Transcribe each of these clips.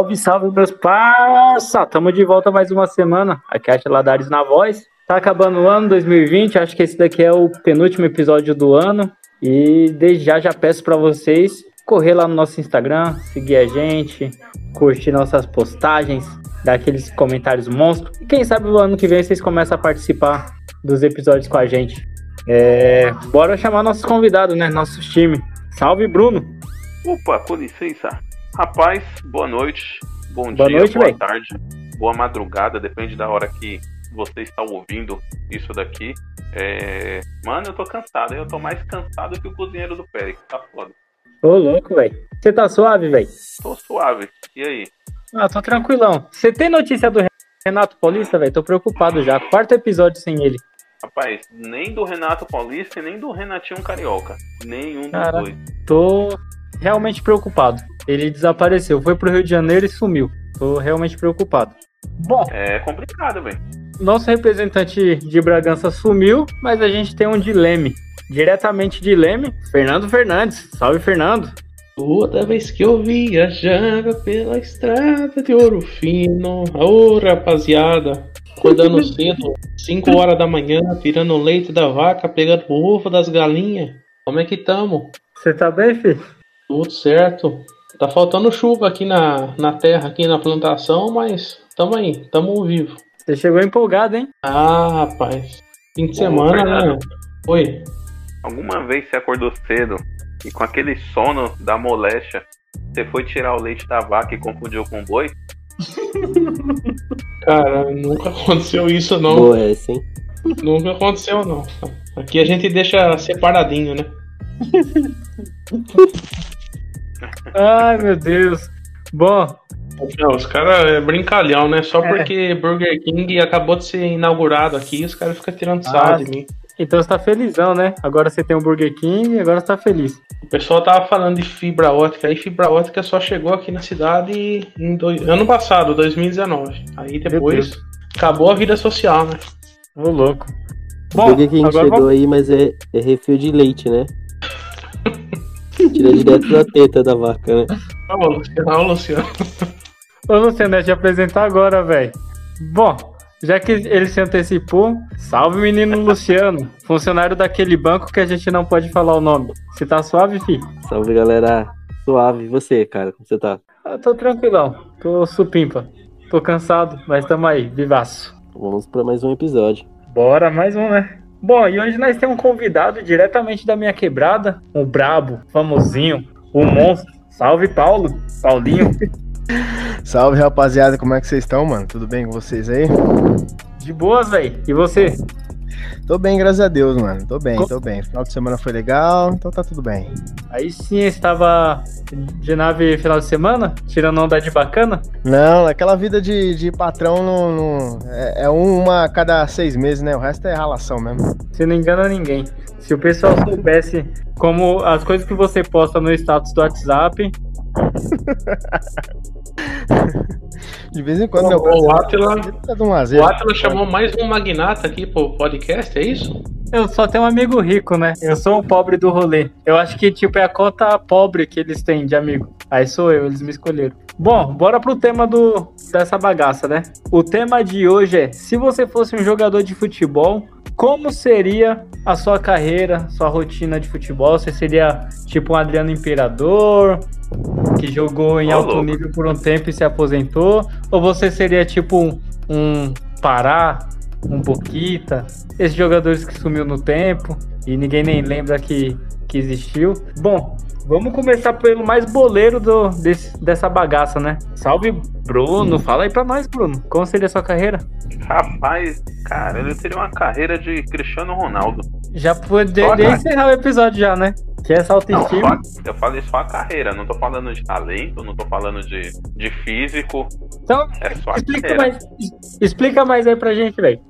Salve, salve, meus parça! Tamo de volta mais uma semana. Aqui é a Ladares na voz. Tá acabando o ano 2020, acho que esse daqui é o penúltimo episódio do ano. E desde já já peço para vocês correr lá no nosso Instagram, seguir a gente, curtir nossas postagens, dar aqueles comentários monstros. E quem sabe o ano que vem vocês começam a participar dos episódios com a gente. É, bora chamar nossos convidados, né? Nosso time. Salve, Bruno! Opa, com licença. Rapaz, boa noite, bom boa dia, noite, boa véio. tarde, boa madrugada, depende da hora que você está ouvindo isso daqui. É... Mano, eu tô cansado, eu tô mais cansado que o cozinheiro do Pérez, tá foda. Ô, louco, velho. Você tá suave, velho? Tô suave, e aí? Ah, tô tranquilão. Você tem notícia do Renato Paulista, velho? Tô preocupado já. Quarto episódio sem ele. Rapaz, nem do Renato Paulista e nem do Renatinho Carioca. Nenhum dos Cara. dois. Tô realmente preocupado. Ele desapareceu, foi pro Rio de Janeiro e sumiu. Tô realmente preocupado. Bom, É complicado, velho. nosso representante de Bragança sumiu, mas a gente tem um de Leme. Diretamente de Leme, Fernando Fernandes. Salve, Fernando. Toda vez que eu viajava pela estrada de ouro fino, ô rapaziada, acordando cedo, 5 horas da manhã, tirando o leite da vaca, pegando o ovo das galinhas. Como é que tamo? Você tá bem, filho? Tudo certo. Tá faltando chuva aqui na, na terra, aqui na plantação, mas tamo aí, tamo vivo. Você chegou empolgado, hein? Ah, rapaz. Fim de Ô, semana, Fernando. né? Oi. Alguma vez você acordou cedo e com aquele sono da moléstia, você foi tirar o leite da vaca e confundiu com o boi? Cara, nunca aconteceu isso não. Boa essa, hein? Nunca aconteceu, não. Aqui a gente deixa separadinho, né? Ai, meu Deus. Bom, Não, os caras é brincalhão, né? Só É. porque Burger King acabou de ser inaugurado aqui, os caras ficam tirando sarro Ah, de mim. então você tá felizão, né? Agora você tem um Burger King e agora você tá feliz. O pessoal tava falando de fibra ótica, aí fibra ótica só chegou aqui na cidade em dois- ano passado, 2019. Aí depois acabou a vida social, né? Ô, louco. O Bom, Burger King agora chegou vamos... aí, mas é, é refil de leite, né? Tira direto da teta da vaca, né? Ô, Luciano, ô, Luciano. Ô, Luciano, eu te apresentar agora, velho. Bom, já que ele se antecipou, salve menino Luciano, funcionário daquele banco que a gente não pode falar o nome. Você tá suave, fi? Salve, galera. Suave. E você, cara? Como você tá? Eu tô tranquilão, tô supimpa. Tô cansado, mas tamo aí, vivaço. Vamos pra mais um episódio. Bora, mais um, né? Bom, e hoje nós temos um convidado diretamente da minha quebrada, o brabo, famosinho, o monstro. Salve, Paulo, Paulinho. Salve rapaziada, como é que vocês estão, mano? Tudo bem com vocês aí? De boas, velho. E você? Tô bem, graças a Deus, mano. Tô bem, tô bem. Final de semana foi legal, então tá tudo bem. Aí sim, estava de nave final de semana, tirando onda de bacana. Não, aquela vida de, de patrão não, não- é, é uma a cada seis meses, né? O resto é ralação mesmo. Você não engana ninguém. Se o pessoal soubesse como as coisas que você posta no status do WhatsApp, De vez em quando, meu o Atila, tá de um lazer. o Atila chamou mais um magnata aqui pro podcast, é isso? eu só tenho um amigo rico, né? Eu sou o pobre do rolê. Eu acho que, tipo, é a cota pobre que eles têm de amigo. Aí sou eu, eles me escolheram. Bom, bora pro tema do, dessa bagaça, né? O tema de hoje é: se você fosse um jogador de futebol, como seria a sua carreira, sua rotina de futebol? Você seria tipo um Adriano Imperador, que jogou em Ô, alto louco. nível por um tempo e se aposentou? Ou você seria tipo um, um Pará, um Boquita, esses jogadores que sumiu no tempo e ninguém nem lembra que, que existiu? Bom, vamos começar pelo mais boleiro do, desse- dessa bagaça, né? Salve, Bruno. Fala aí pra nós, Bruno. Como seria a sua carreira? Rapaz, cara, ele teria uma carreira de Cristiano Ronaldo. Já poderia encerrar o episódio já, né? Que essa Não, autoestima. só- eu falei só a carreira, não tô falando de talento, não tô falando de, de físico, Então, é só a explica carreira. mais, explica mais aí pra gente, velho.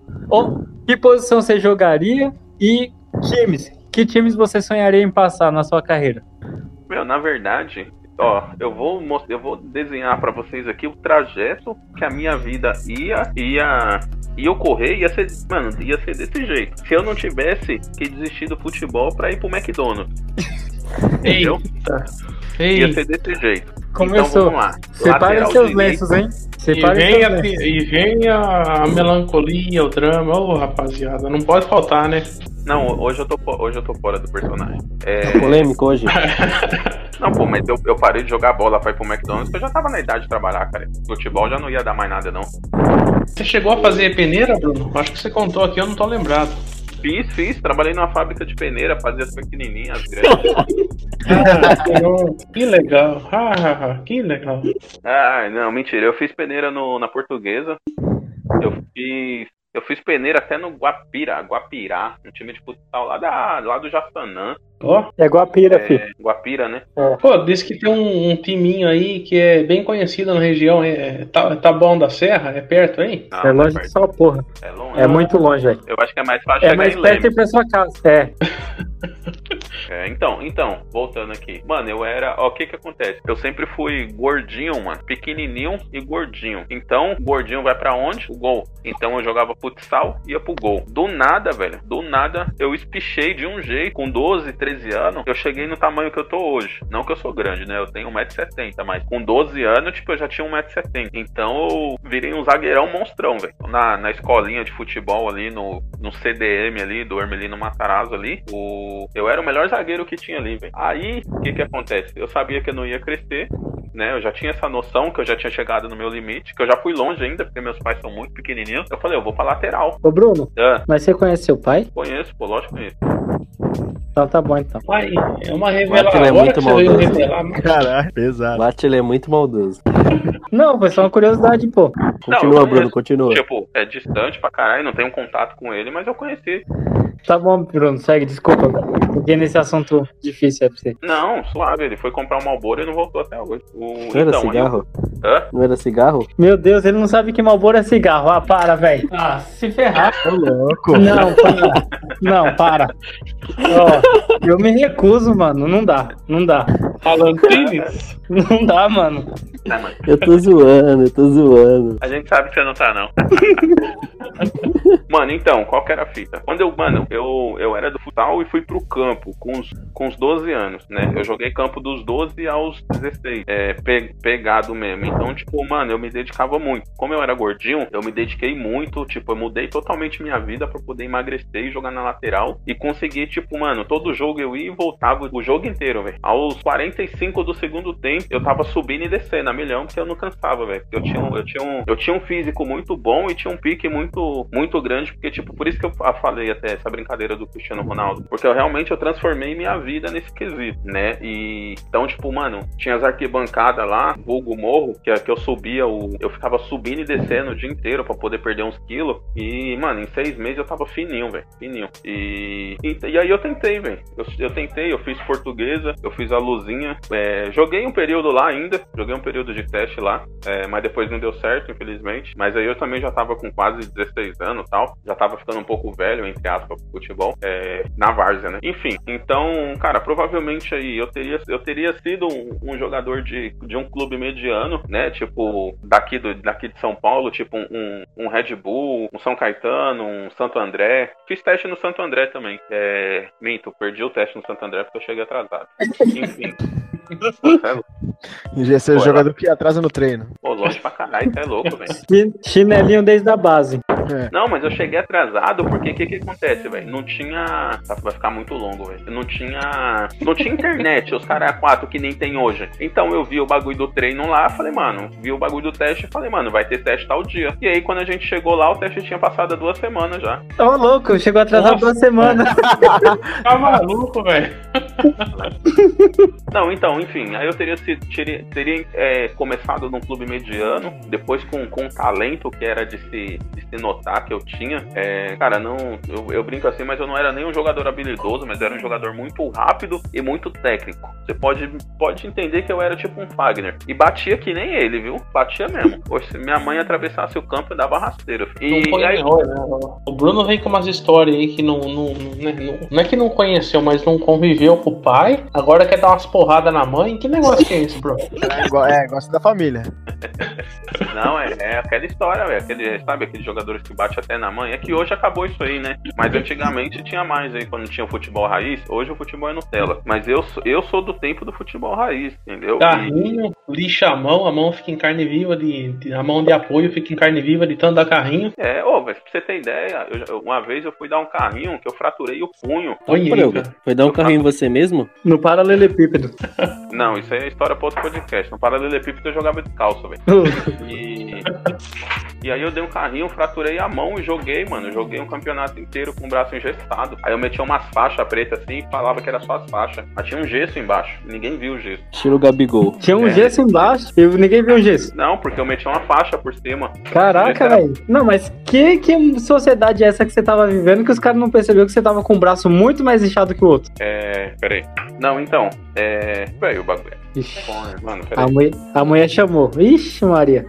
Que posição você jogaria e times? Que times você sonharia em passar na sua carreira? Meu, na verdade, ó, eu vou eu vou desenhar pra vocês aqui o trajeto que a minha vida ia ia ia ocorrer, ia ser, mano, ia ser desse jeito. Se eu não tivesse que desistir do futebol pra ir pro McDonald's, entendeu? Eita. Ia ser desse jeito. Começou. Então vamos lá. Separem seus direito. lenços, hein? E vem, seus a, lenços. e vem a melancolia, o drama. Ô, rapaziada, não pode faltar, né? Não, hoje eu tô, hoje eu tô fora do personagem. É, Polêmico hoje. Não, pô, mas eu, eu parei de jogar bola pra ir pro McDonald's, porque eu já tava na idade de trabalhar, cara. Futebol já não ia dar mais nada, não. Você chegou a fazer peneira, Bruno? Acho que você contou aqui, eu não tô lembrado. Fiz, fiz, trabalhei numa fábrica de peneira, fazia as pequenininhas, as grandes. que legal. Ah, ah, ah, que legal. ah, não, mentira. Eu fiz peneira no, na portuguesa. Eu fiz. Eu fiz peneira até no Guapira, Guapirá, um time de futsal lá, da, lá do Jaçanã. Ó, É Guapira, filho. É, Guapira, né? pô, diz que tem um, um timinho aí que é bem conhecido na região. É, tá, tá bom da Serra? É perto, hein? Não, É não longe perto. de só porra. É longe. É muito longe, velho. Eu acho que é mais fácil É chegar mais em perto ir pra sua casa. É. É, então, então, voltando aqui. Mano, eu era. Ó, o que que acontece? Eu sempre fui gordinho, mano. Pequenininho e gordinho. Então, gordinho vai pra onde? O gol. Então eu jogava futsal e ia pro gol. Do nada, velho. Do nada, eu espichei de um jeito. Com 12, 13 anos, eu cheguei no tamanho que eu tô hoje. Não que eu sou grande, né? Eu tenho 1,70m, mas com 12 anos, tipo, eu já tinha 1,70m. Então eu virei um zagueirão monstrão, velho. Na, na escolinha de futebol ali, no, no CDM ali, do Hermelino Matarazzo ali, o... eu era o melhor zagueiro que tinha ali, velho. Aí, o que que acontece? Eu sabia que eu não ia crescer, né? Eu já tinha essa noção que eu já tinha chegado no meu limite, que eu já fui longe ainda, porque meus pais são muito pequenininhos. Eu falei, eu vou pra lateral. Ô, Bruno, Ah, mas você conhece seu pai? conheço, pô, lógico que conheço. Então tá bom, então. Pai, é uma revelação. Ele é muito maldoso. revelar, mas- Caralho, pesado. Bate, ele é muito maldoso. Não, foi só uma curiosidade, pô. Continua, eu Bruno, continua. Tipo, é distante pra caralho, não tenho contato com ele, mas eu conheci. Tá bom, Bruno, segue, desculpa. Fiquei nesse assunto difícil aí pra você. Não, suave, ele foi comprar um Malboro e não voltou até hoje. O... Não era então, aí cigarro? eu- Hã? Não era cigarro? Meu Deus, ele não sabe que Malboro é cigarro. Ah, para, velho. Ah, se ferrar. Ô, louco. Não, para. Não, para. Ó, eu me recuso, mano. Não dá. Não dá. Alan Tines? Não dá, mano. Tá, mano. Eu tô zoando, eu tô zoando. A gente sabe que você não tá, não. mano, então, qual que era a fita? Quando eu, mano, eu, eu era do futsal e fui pro campo com os, com os 12 anos, né? Eu joguei campo dos 12 aos 16, é, pe- pegado mesmo. Então, tipo, mano, eu me dedicava muito. Como eu era gordinho, eu me dediquei muito, tipo, eu mudei totalmente minha vida pra poder emagrecer e jogar na lateral e conseguir, tipo, mano, todo jogo eu ia e voltava o jogo inteiro, velho. Aos 45 do segundo tempo, eu tava subindo e descendo a milhão porque eu não cansava, velho. Eu tinha, um- eu, tinha um, eu tinha um físico muito bom e tinha um pique muito, muito grande, porque, tipo, por isso que eu fa- falei até essa brincadeira do Cristiano Ronaldo. Porque eu realmente eu transformei minha vida nesse quesito, né? E então, tipo, mano, tinha as arquibancadas lá, vulgo morro, que, é que eu subia, o, eu ficava subindo e descendo o dia inteiro pra poder perder uns quilos. E, mano, em seis meses eu tava fininho, velho. Fininho. E, e, e aí eu tentei, velho. Eu, eu tentei, eu fiz portuguesa, eu fiz a luzinha. é, joguei um período lá ainda, joguei um período de teste lá, é, mas depois não deu certo, infelizmente. Mas aí eu também já tava com quase 16 anos tal. Já tava ficando um pouco velho, entre aspas, pro futebol. é, na várzea, né? Enfim, então, cara, provavelmente aí eu teria, eu teria sido um, um jogador de, de um clube mediano, né? Tipo, daqui, do, daqui de São Paulo, tipo um, um Red Bull, um São Caetano, um Santo André. Fiz teste no Santo André também. É, minto, perdi o teste no Santo André porque eu cheguei atrasado. Enfim. Pô, cê é Pô, jogador que atrasa no treino. Pô, longe pra caralho, é louco, velho. Chi- Chinelinho desde a base. Não, mas eu cheguei atrasado porque o que que acontece, velho? Não tinha. tá, Vai ficar muito longo, velho. Não tinha. Não tinha internet, os caras quatro que nem tem hoje. Então eu vi o bagulho do treino lá, falei, mano, vi o bagulho do teste e falei, mano, vai ter teste tal dia. E aí quando a gente chegou lá, o teste tinha passado duas semanas já. Ô, louco, chegou atrasado Nossa. duas semanas. Tá maluco, velho. Não, então, enfim, aí eu teria, sido- teria, teria, é, começado num clube mediano, depois com, com um talento que era de se, de se notar que eu tinha. É, cara, não. Eu, eu brinco assim, mas eu não era nem um jogador habilidoso, mas era um jogador muito rápido e muito técnico. Você pode, pode entender que eu era tipo um Fagner. E batia que nem ele, viu? Batia mesmo. Hoje, se minha mãe atravessasse o campo, eu dava rasteiro. Não E foi aí, né? O Bruno vem com umas histórias aí que não, não, não, né, não- não é que não conheceu, mas não conviveu com o pai. Agora quer dar umas porradas na mãe. Que negócio que é esse, bro? É, go- é, gosta da família. Não, é, é aquela história, velho. Aquele, sabe aqueles jogadores que bate até na mãe? É que hoje acabou isso aí, né? Mas antigamente tinha mais aí, quando tinha o futebol raiz. Hoje o futebol é Nutella. Mas eu, sou- eu sou do tempo do futebol raiz, entendeu? E- Carrinho, lixa a mão, a mão fica em carne viva, de, de- a mão de apoio fica em carne viva de tanto dar carrinho. É, ô, velho, pra você ter ideia, eu uma vez eu fui dar um carrinho que eu fraturei o punho. Cara. foi dar um carrinho em você mesmo? No paralelepípedo. Não, isso aí é história pra outro podcast. No paralelepípedo eu jogava descalço, velho. E... e aí eu dei um carrinho, fraturei a mão e joguei, mano. Eu Joguei um campeonato inteiro com o braço engessado. Aí eu metia umas faixas pretas assim e falava que era só as faixas. Mas tinha um gesso embaixo. Ninguém viu o gesso. Estilo Gabigol. Tinha um É. gesso embaixo e ninguém viu o gesso. Não, porque eu metia uma faixa por cima. Caraca, Era- velho. Não, mas que, que sociedade é essa que você tava vivendo que os caras não perceberam que você tava com o braço muito mais inchado que o outro? É. Peraí. Não, então. É. Velho, o bagulho. Ixi, Mano, a, peraí. mulher, a mulher chamou. Ixi, Maria.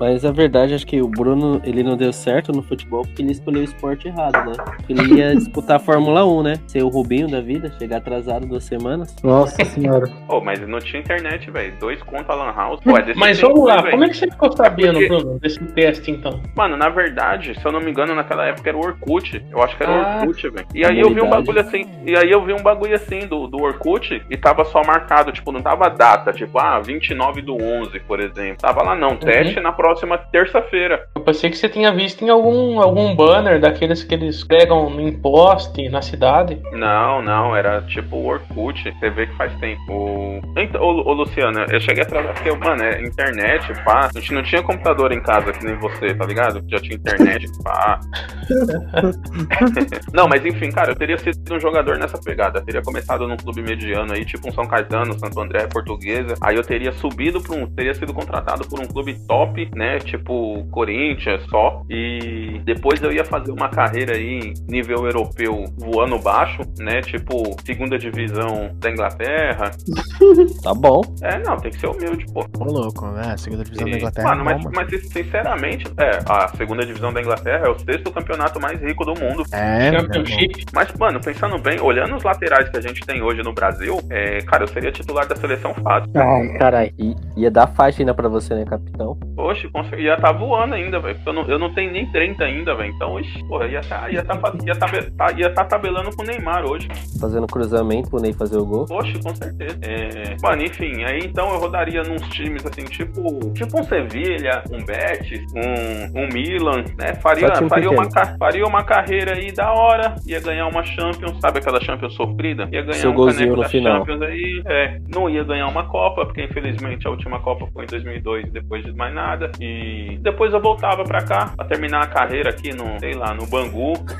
Mas a verdade, acho que o Bruno, ele não deu certo no futebol porque ele escolheu o esporte errado, né? Ele ia disputar a Fórmula 1, né? Ser o Rubinho da vida, chegar atrasado duas semanas. Nossa senhora. Ô, mas não tinha internet, velho. Dois conto a Lan House. Pô, é desse Mas vamos lá, né, velho? como é que você ficou sabendo, porque- Bruno, desse teste então? Mano, na verdade, se eu não me engano, naquela época era o Orkut. Eu acho que era o Ah. Orkut, velho. E aí eu vi um bagulho assim. E aí eu vi um bagulho assim do, do Orkut e tava só marcado, tipo, não tava data, tipo, ah, 29 do 11, por exemplo. Tava lá, não, teste na próxima terça-feira. Eu pensei que você tinha visto em algum, algum banner daqueles que eles pregam em poste na cidade. Não, não, era tipo o Orkut. Você vê que faz tempo. O- Então, ô, ô, Luciano, eu cheguei atrás porque, mano, é internet, pá. A gente não tinha computador em casa que nem você, tá ligado? Já tinha internet, pá. Não, mas enfim, cara, eu teria sido um jogador nessa pegada. Eu teria começado num clube mediano aí, tipo um São Caetano, Santo André, Portuguesa. Aí eu teria subido pra um. Teria sido contratado por um clube top, né? Tipo Corinthians só. E depois eu ia fazer uma carreira aí, nível europeu, voando baixo, né? Tipo, segunda divisão da Inglaterra. Tá bom. É, não, tem que ser humilde, pô. Ô, louco, né? Segunda divisão da E, Inglaterra. mano, é mas, bom, mas sinceramente, é, a segunda divisão da Inglaterra é o sexto campeonato mais rico do mundo. É, é. Championship. Mas, mano, pensando bem, olhando os laterais que a gente tem hoje no Brasil, é, cara, eu seria titular da seleção fácil. Ai, caralho. E ia dar faixa ainda pra você, né, capitão? Poxa, cons- ia tá voando ainda, velho. Eu não, eu não tenho nem 30 ainda, velho. Então, ixi, porra, ia tá, ia tá, ia tá, tá- ia tá tabelando com o Neymar hoje. Fazendo cruzamento pro Ney fazer o gol. Poxa, com certeza. É, mano, enfim, aí então eu rodaria nos times assim, tipo, tipo um Sevilha, um Betis, um, um Milan, né? Faria, faria, uma, faria uma carreira aí da hora, ia ganhar uma Champions, sabe aquela Champions sofrida? Ia ganhar Seu um golzinho no da final. Champions aí, é, não ia ganhar uma Copa, porque infelizmente a última Copa foi em 2002, depois de mais nada. E depois eu voltava pra cá, pra terminar a carreira aqui no, sei lá, no Bangu.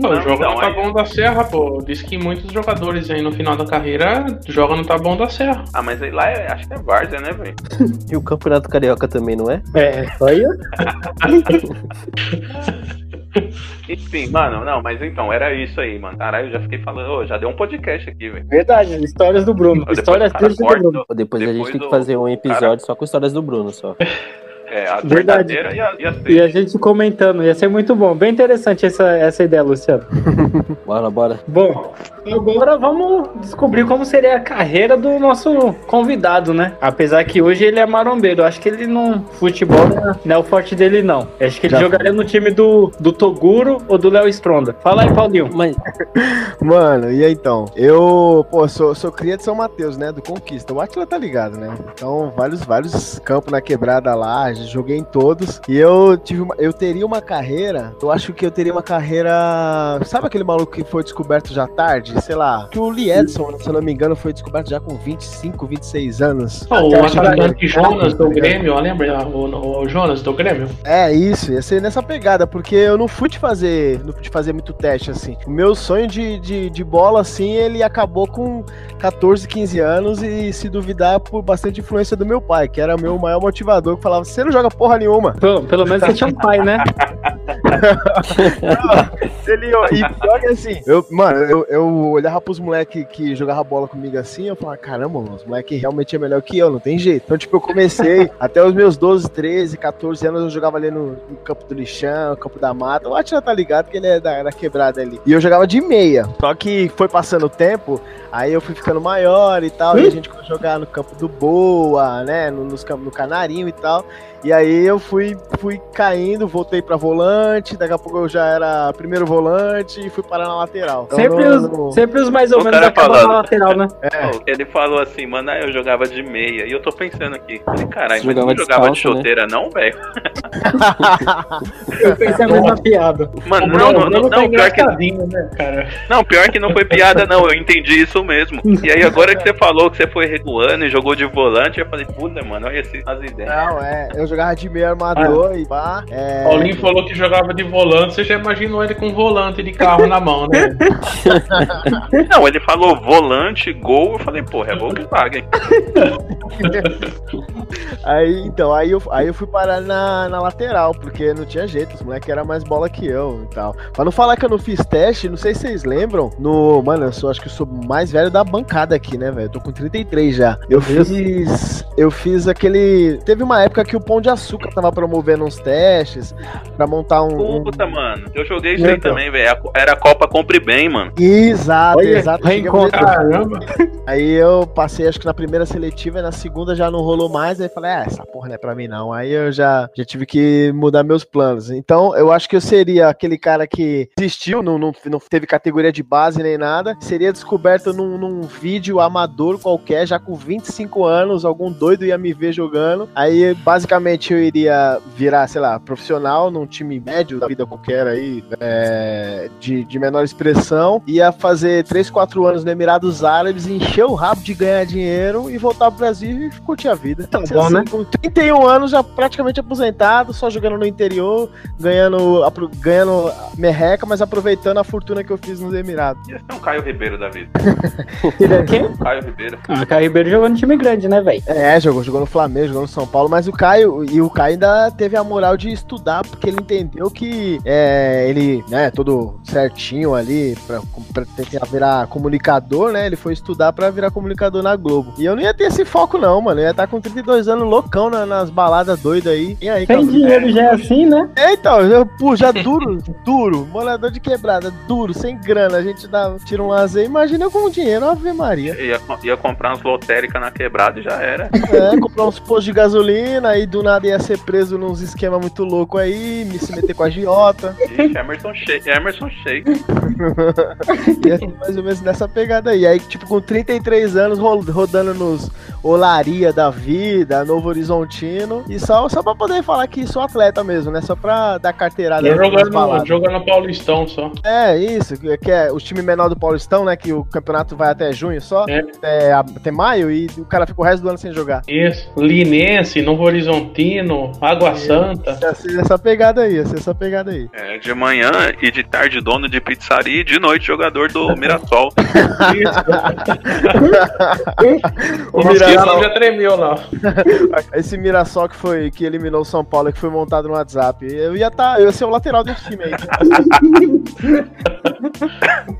Pô, Não, joga então, no aí- Taboão da Serra, pô. Diz que muitos jogadores aí no final da carreira jogam no Taboão da Serra. Ah, mas aí lá é, acho que é Várzea, né, velho? E o Campeonato Carioca também, não é? É, olha. Enfim, mano, não, mas então, era isso aí, mano. Caralho, eu já fiquei falando, já deu um podcast aqui, velho. Verdade, histórias do Bruno. Depois Histórias cara do Bruno. Ou Depois, a Depois gente tem que fazer um episódio cara- só com histórias do Bruno, só. É, a Verdade. verdadeira ia, ia ser. E a gente comentando, ia ser muito bom. Bem interessante essa, essa ideia, Luciano. Bora, bora. Bom, agora vamos descobrir como seria a carreira do nosso convidado, né? Apesar que hoje ele é marombeiro. Acho que ele não. Futebol não é- é o forte dele, não. Acho que ele Já jogaria no time do, do Toguro ou do Léo Stronda. Fala aí, Paulinho. Mas Mano, e aí então? Eu, pô, sou, sou cria de São Mateus, né? Do Conquista. O Atila tá ligado, né? Então, vários, vários campos na quebrada lá, já joguei em todos. E eu tive uma, eu teria uma carreira, eu acho que eu teria uma carreira. Sabe aquele maluco que foi descoberto já tarde? Sei lá. Que o Lee Edson, se eu não me engano, foi descoberto já com 25, 26 anos. Pô, o atacante que- Jonas do tá? Grêmio, lembra? O, o- o Jonas do Grêmio? É isso, ia ser nessa pegada, porque eu não fui de fazer, não fui de fazer muito teste assim. O meu sonho de, de, de bola assim, ele acabou com 14, 15 anos e se duvidar por bastante influência do meu pai, que era o meu maior motivador, que falava: "Você não joga porra nenhuma". Pelo, pelo menos você tinha um pai, né? Ele, e pior que assim, eu, mano, eu, eu olhava pros moleques que jogavam bola comigo assim, eu falava, caramba, mano, os moleques realmente é melhor que eu, não tem jeito. Então, tipo, eu comecei, até os meus 12, 13, 14 anos, eu jogava ali no, no campo do lixão, campo da mata. O Atila tá ligado que ele é da, da quebrada ali. E eu jogava de meia. Só que foi passando o tempo, aí eu fui ficando maior e tal, e a gente começou a jogar no campo do Boa, né, no, nos no Canarinho e tal. E aí eu fui, fui caindo, voltei pra volante, daqui a pouco eu já era primeiro volante e fui parar na lateral. Então, sempre, no- os, no- sempre os mais ou O menos acabam falando. na lateral, né? É. Ele falou assim, mano, eu jogava de meia. E eu tô pensando aqui, falei, caralho, Você mas jogava não jogava de né? chuteira, não, velho? Eu pensei a mesma piada. Mano, não, não, não, tá não, pior que, né, cara? não, pior que não foi piada, não. Eu entendi isso mesmo. E aí, agora que você falou que você foi recuando e jogou de volante, eu falei, puta, mano, olha as ideias. Não, é, eu jogava de meio armador e pá. É, Paulinho falou que jogava de volante, você já imaginou ele com volante de carro na mão, né? Não, ele falou volante, gol. Eu falei, porra, é gol que paga, hein? Aí, então, aí eu, aí eu fui parar na, na lateral, porque não tinha jeito, os moleques eram mais bola que eu e tal. Pra não falar que eu não fiz teste, não sei se vocês lembram, no. Mano, eu sou, acho que eu sou mais velho da bancada aqui, né, velho? Eu tô com 33 já. Eu fiz. Eu fiz aquele. Teve uma época que o Pão de Açúcar tava promovendo uns testes pra montar um. um- Puta, mano. Eu joguei isso aí Então. também, velho. Era a Copa Compre Bem, mano. Exato, Olha, exato. reencontro. Caramba. Aí eu passei, acho que na primeira seletiva, e na segunda já não rolou mais. Aí falei, ah, essa porra não é pra mim não. Aí eu já, já tive que mudar meus planos. Então eu acho que eu seria aquele cara que desistiu, não, não, não teve categoria de base nem nada. Seria descoberto num, num vídeo amador qualquer, já com 25 anos, algum doido ia me ver jogando. Aí basicamente eu iria virar, sei lá, profissional num time médio da vida qualquer aí, é, de, de menor expressão. Ia fazer 3, 4 anos no Emirados Árabes, encher o rabo de ganhar dinheiro e voltar pro Brasil e curtir a vida. Tá bom, né? Com 31 anos, já praticamente aposentado, só jogando no interior, ganhando, apro- ganhando merreca, mas aproveitando a fortuna que eu fiz nos Emirados. Ia ser um Caio Ribeiro da vida. Quem? Caio Ribeiro. Ah, Caio Ribeiro jogou no time grande, né, velho? É, jogou, jogou no Flamengo, jogou no São Paulo, mas o Caio, e o Caio ainda teve a moral de estudar, porque ele entendeu que é, ele, né, todo certinho ali, pra, pra tentar virar comunicador, né, ele foi estudar pra virar comunicador na Globo. E eu não ia ter esse foco não, mano, eu ia estar com 32 anos loucão na- nas baladas doidas aí. E aí, Sem dinheiro já é assim, né? É, então, eu, pô, já duro, duro, morador de quebrada, duro, sem grana, a gente dá, tira um lazer, imagina eu com dinheiro, Ave Maria. Ia, ia comprar umas lotéricas na quebrada e já era. É, comprar uns postos de gasolina, aí do nada ia ser preso nos esquemas muito loucos aí, me se meter com a giota. Ixi, Emerson Sheik. Emerson Sheik. Ia ser mais ou menos nessa pegada aí. Aí, tipo, com 33 anos, ro- rodando nos Olaria da vida, Novo Horizontino, e só, só pra poder falar que sou atleta mesmo, né? Só pra dar carteirada jogando, no Paulistão só. É, isso, que que é o time menor do Paulistão, né? Que o campeonato vai até junho só, É. até, até maio, e o cara fica o resto do ano sem jogar. Isso. Linense, Novo Horizontino, Água Santa. Ser essa pegada aí, ia ser essa pegada aí. É, de manhã e de tarde dono de pizzaria e de noite jogador do Mirassol. O O Mirassol- Mirassol já tremeu lá. Esse Mirassol que foi que eliminou o São Paulo, que foi montado no WhatsApp. Eu ia tá, eu ia ser o lateral desse time aí.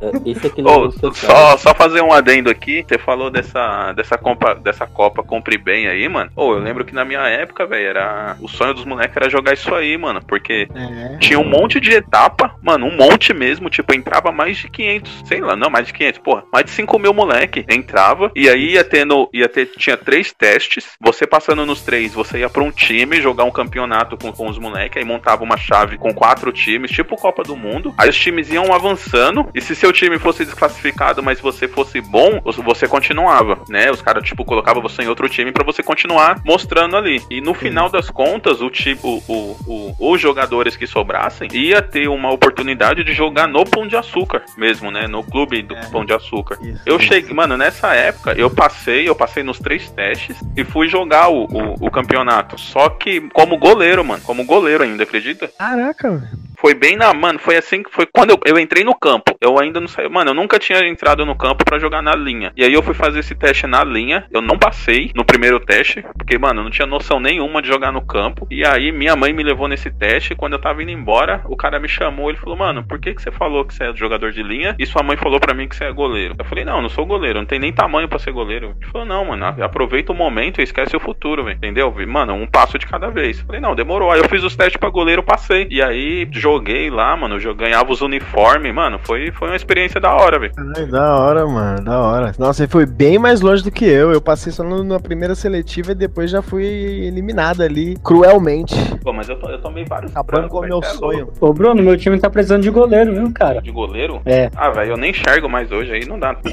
É, Esse é Ô, negócio que eu só, só fazer um adendo aqui. Você falou dessa, dessa, Copa, dessa Copa Compre Bem aí, mano. Ô, eu lembro que na minha época, velho, era. O sonho dos moleques era jogar isso aí, mano. Porque É. tinha um monte de etapa, mano, um monte mesmo. Tipo, entrava mais de 500, sei lá, não, mais de 500, porra. Mais de 5 mil moleque entrava. E aí ia tendo. Ia ter, tinha três testes. Você passando nos três, você ia pra um time jogar um campeonato com, com os moleques. Aí montava uma chave com quatro times, tipo Copa do Mundo. Aí os times iam avançando. E se seu time fosse desclassificado, mas você fosse bom, você continuava, né? Os caras, tipo, colocavam você em outro time pra você continuar mostrando ali. E no final das contas, o tipo, o, o, os jogadores que sobrassem ia ter uma oportunidade de jogar no Pão de Açúcar mesmo, né? No clube do É. Pão de Açúcar. Isso. Eu cheguei, mano, nessa época eu passei, eu passei nos três testes e fui jogar o, o, o campeonato. Só que como goleiro, mano, como goleiro ainda, acredita? Caraca, mano. Foi bem na. Mano, foi assim que foi quando eu, eu entrei no campo. Eu ainda não saí. Mano, eu nunca tinha entrado no campo pra jogar na linha. E aí eu fui fazer esse teste na linha. Eu não passei no primeiro teste, porque, mano, eu não tinha noção nenhuma de jogar no campo. E aí minha mãe me levou nesse teste. Quando eu tava indo embora, o cara me chamou. Ele falou, mano, por que, que você falou que você é jogador de linha? E sua mãe falou pra mim que você é goleiro. Eu falei, não, não sou goleiro. Não tenho nem tamanho pra ser goleiro. Ele falou, não, mano, aproveita o momento e esquece o futuro, velho. Entendeu? Mano, um passo de cada vez. Eu falei, não, demorou. Aí eu fiz os testes pra goleiro, passei. E aí joguei lá, mano. Eu ganhava os uniformes, mano. Foi, foi uma experiência da hora, velho. Ai, da hora, mano, da hora. Nossa, ele foi bem mais longe do que eu. Eu passei só no- na primeira seletiva e depois já fui eliminado ali, cruelmente. Pô, mas eu, eu tomei vários Acabando com o meu é sonho. Ô, Bruno, meu time tá precisando de goleiro, viu, cara? De goleiro? É. Ah, velho, eu nem enxergo mais hoje, aí não dá.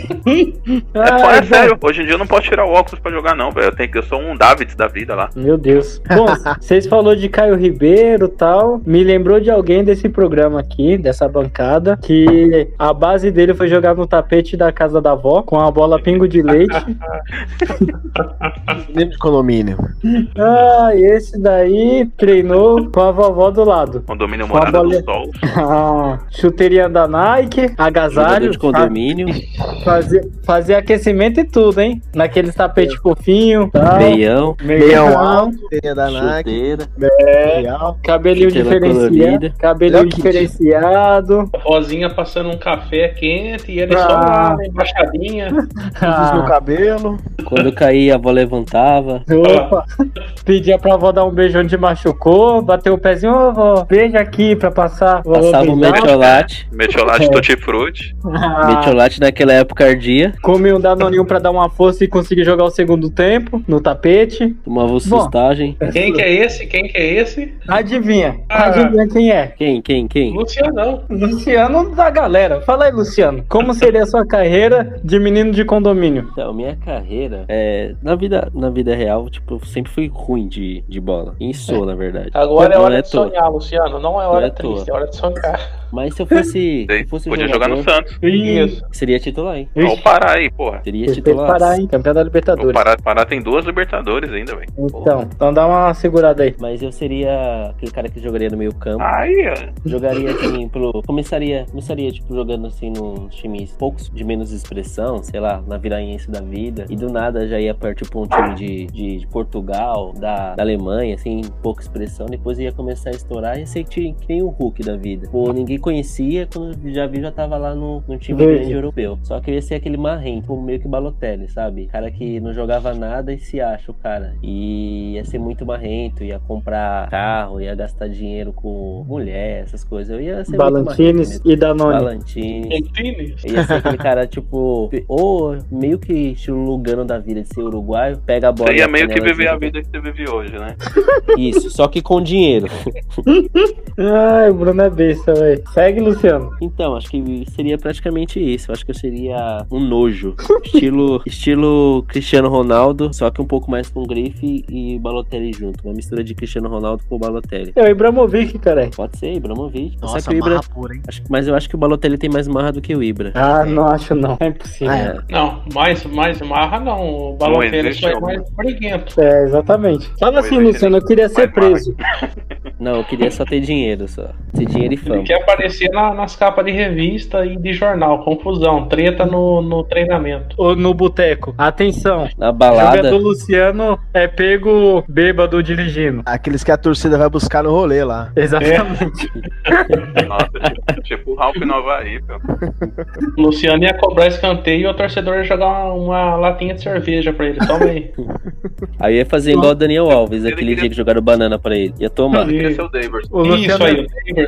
Ah, É, é sério, hoje em dia eu não posso tirar o óculos pra jogar, não, velho. Eu, tenho que- eu sou um Davids da vida lá. Meu Deus. Bom, vocês falou de Caio Ribeiro e tal. Me lembrou de alguém desse programa aqui, dessa bancada, que a base dele foi jogar no tapete da casa da avó com a bola pingo de leite. Menino de condomínio. Ah, e esse daí treinou com a vovó do lado. Condomínio Morada do bolinha- Sol. Ah, chuteirinha da Nike, agasalho, de condomínio, fazia, fazia aquecimento e tudo, hein? Naqueles tapetes fofinho, tal, meião, Meião meião, alto, teia da Nike, chuteira. meião. cabelinho Chuteira diferenciado, Kitty. diferenciado. Rosinha passando um café quente e ele só Ah. lá, embaixadinha. Fiz no cabelo. Quando caía, a avó levantava. Opa, pedia pra avó dar um beijo onde machucou, bateu o pezinho, ô avó, beija aqui pra passar. Passava o beijar. metiolate. Metiolate É. Tutti Frutti. Ah, Metiolate naquela época ardia. Come um danoninho pra dar uma força e conseguir jogar o segundo tempo no tapete. Tomava sustagem. Quem que é esse? Quem que é esse? Adivinha, Ah. adivinha quem é? Quem, quem, quem? Lucianão. Luciano da galera. Fala aí, Luciano. Como seria a sua carreira de menino de condomínio? Então, minha carreira, é, na, vida, na vida real, tipo, eu sempre fui ruim de, de bola. E sou, na verdade. Agora é Não hora é de sonhar, Luciano. Não é Não hora é triste, é hora de sonhar. Mas se eu fosse, se eu fosse Podia jogador, jogar no Santos. Isso. seria titular, hein? Olha o Pará aí, porra. Seria titular. parar, hein? Campeão da O Libertadores. Pará, Pará tem duas Libertadores ainda, velho. Então, então dá uma segurada aí. Mas eu seria aquele cara que jogaria no meio campo. Aí, ó. Jogaria assim, pelo. Começaria, começaria, tipo, jogando assim nos times poucos de menos expressão, sei lá, na viraense da vida. E do nada já ia para tipo um time de, de, de Portugal, da, da Alemanha, assim, pouca expressão. Depois ia começar a estourar e ser que, que nem o Hulk da vida. Pô, ninguém conhecia, quando já vi, já tava lá no, no time Verde. grande europeu. Só que eu ia ser aquele marrento, tipo, meio que Balotelli, sabe? Cara que não jogava nada e se acha o cara. E ia ser muito marrento, ia comprar carro, ia gastar dinheiro com mulher, essas coisas. Eu ia ser muito marrento Balantines e Danone. Balantines. Ia ser aquele cara, tipo, ou meio que estilo Lugano da vida de ser uruguaio, pega a bola. Você e ia meio que viver a vida que você vive hoje, né? Isso, só que com dinheiro. Ai, o Bruno é besta, velho. Segue, Luciano. Então, acho que seria praticamente isso. Acho que eu seria um nojo. Estilo, estilo Cristiano Ronaldo, só que um pouco mais com grife e Balotelli junto. Uma mistura de Cristiano Ronaldo com Balotelli. É o Ibramovic, cara. Pode ser, Ibramovic. só Nossa, que o Ibra, marra pura, hein? acho- mas eu acho que o Balotelli tem mais marra do que o Ibra. Ah, não acho não. É impossível. Ah, é. Não, mais, mais marra não. O Balotelli existe só é mais briguento. É, exatamente. Fala Não assim, Luciano, eu queria ser preso. Não, eu queria só ter dinheiro, só. Ter dinheiro e Ele fama. quer aparecer na- nas capas de revista e de jornal. Confusão, treta no, no treinamento. Ou no boteco. Atenção. Na balada. Jogador Luciano é pego bêbado dirigindo. Aqueles que a torcida vai buscar no rolê lá. Exatamente. Nossa, tipo, tipo o Ralph no Havaí, pô. O Luciano ia cobrar escanteio e o torcedor ia jogar uma, uma latinha de cerveja pra ele. Toma aí. Aí ia fazer igual o Daniel Alves, Ele aquele queria- dia que jogaram banana pra ele. Ia tomar. Ele ser o Davis. O Isso Luciano, aí,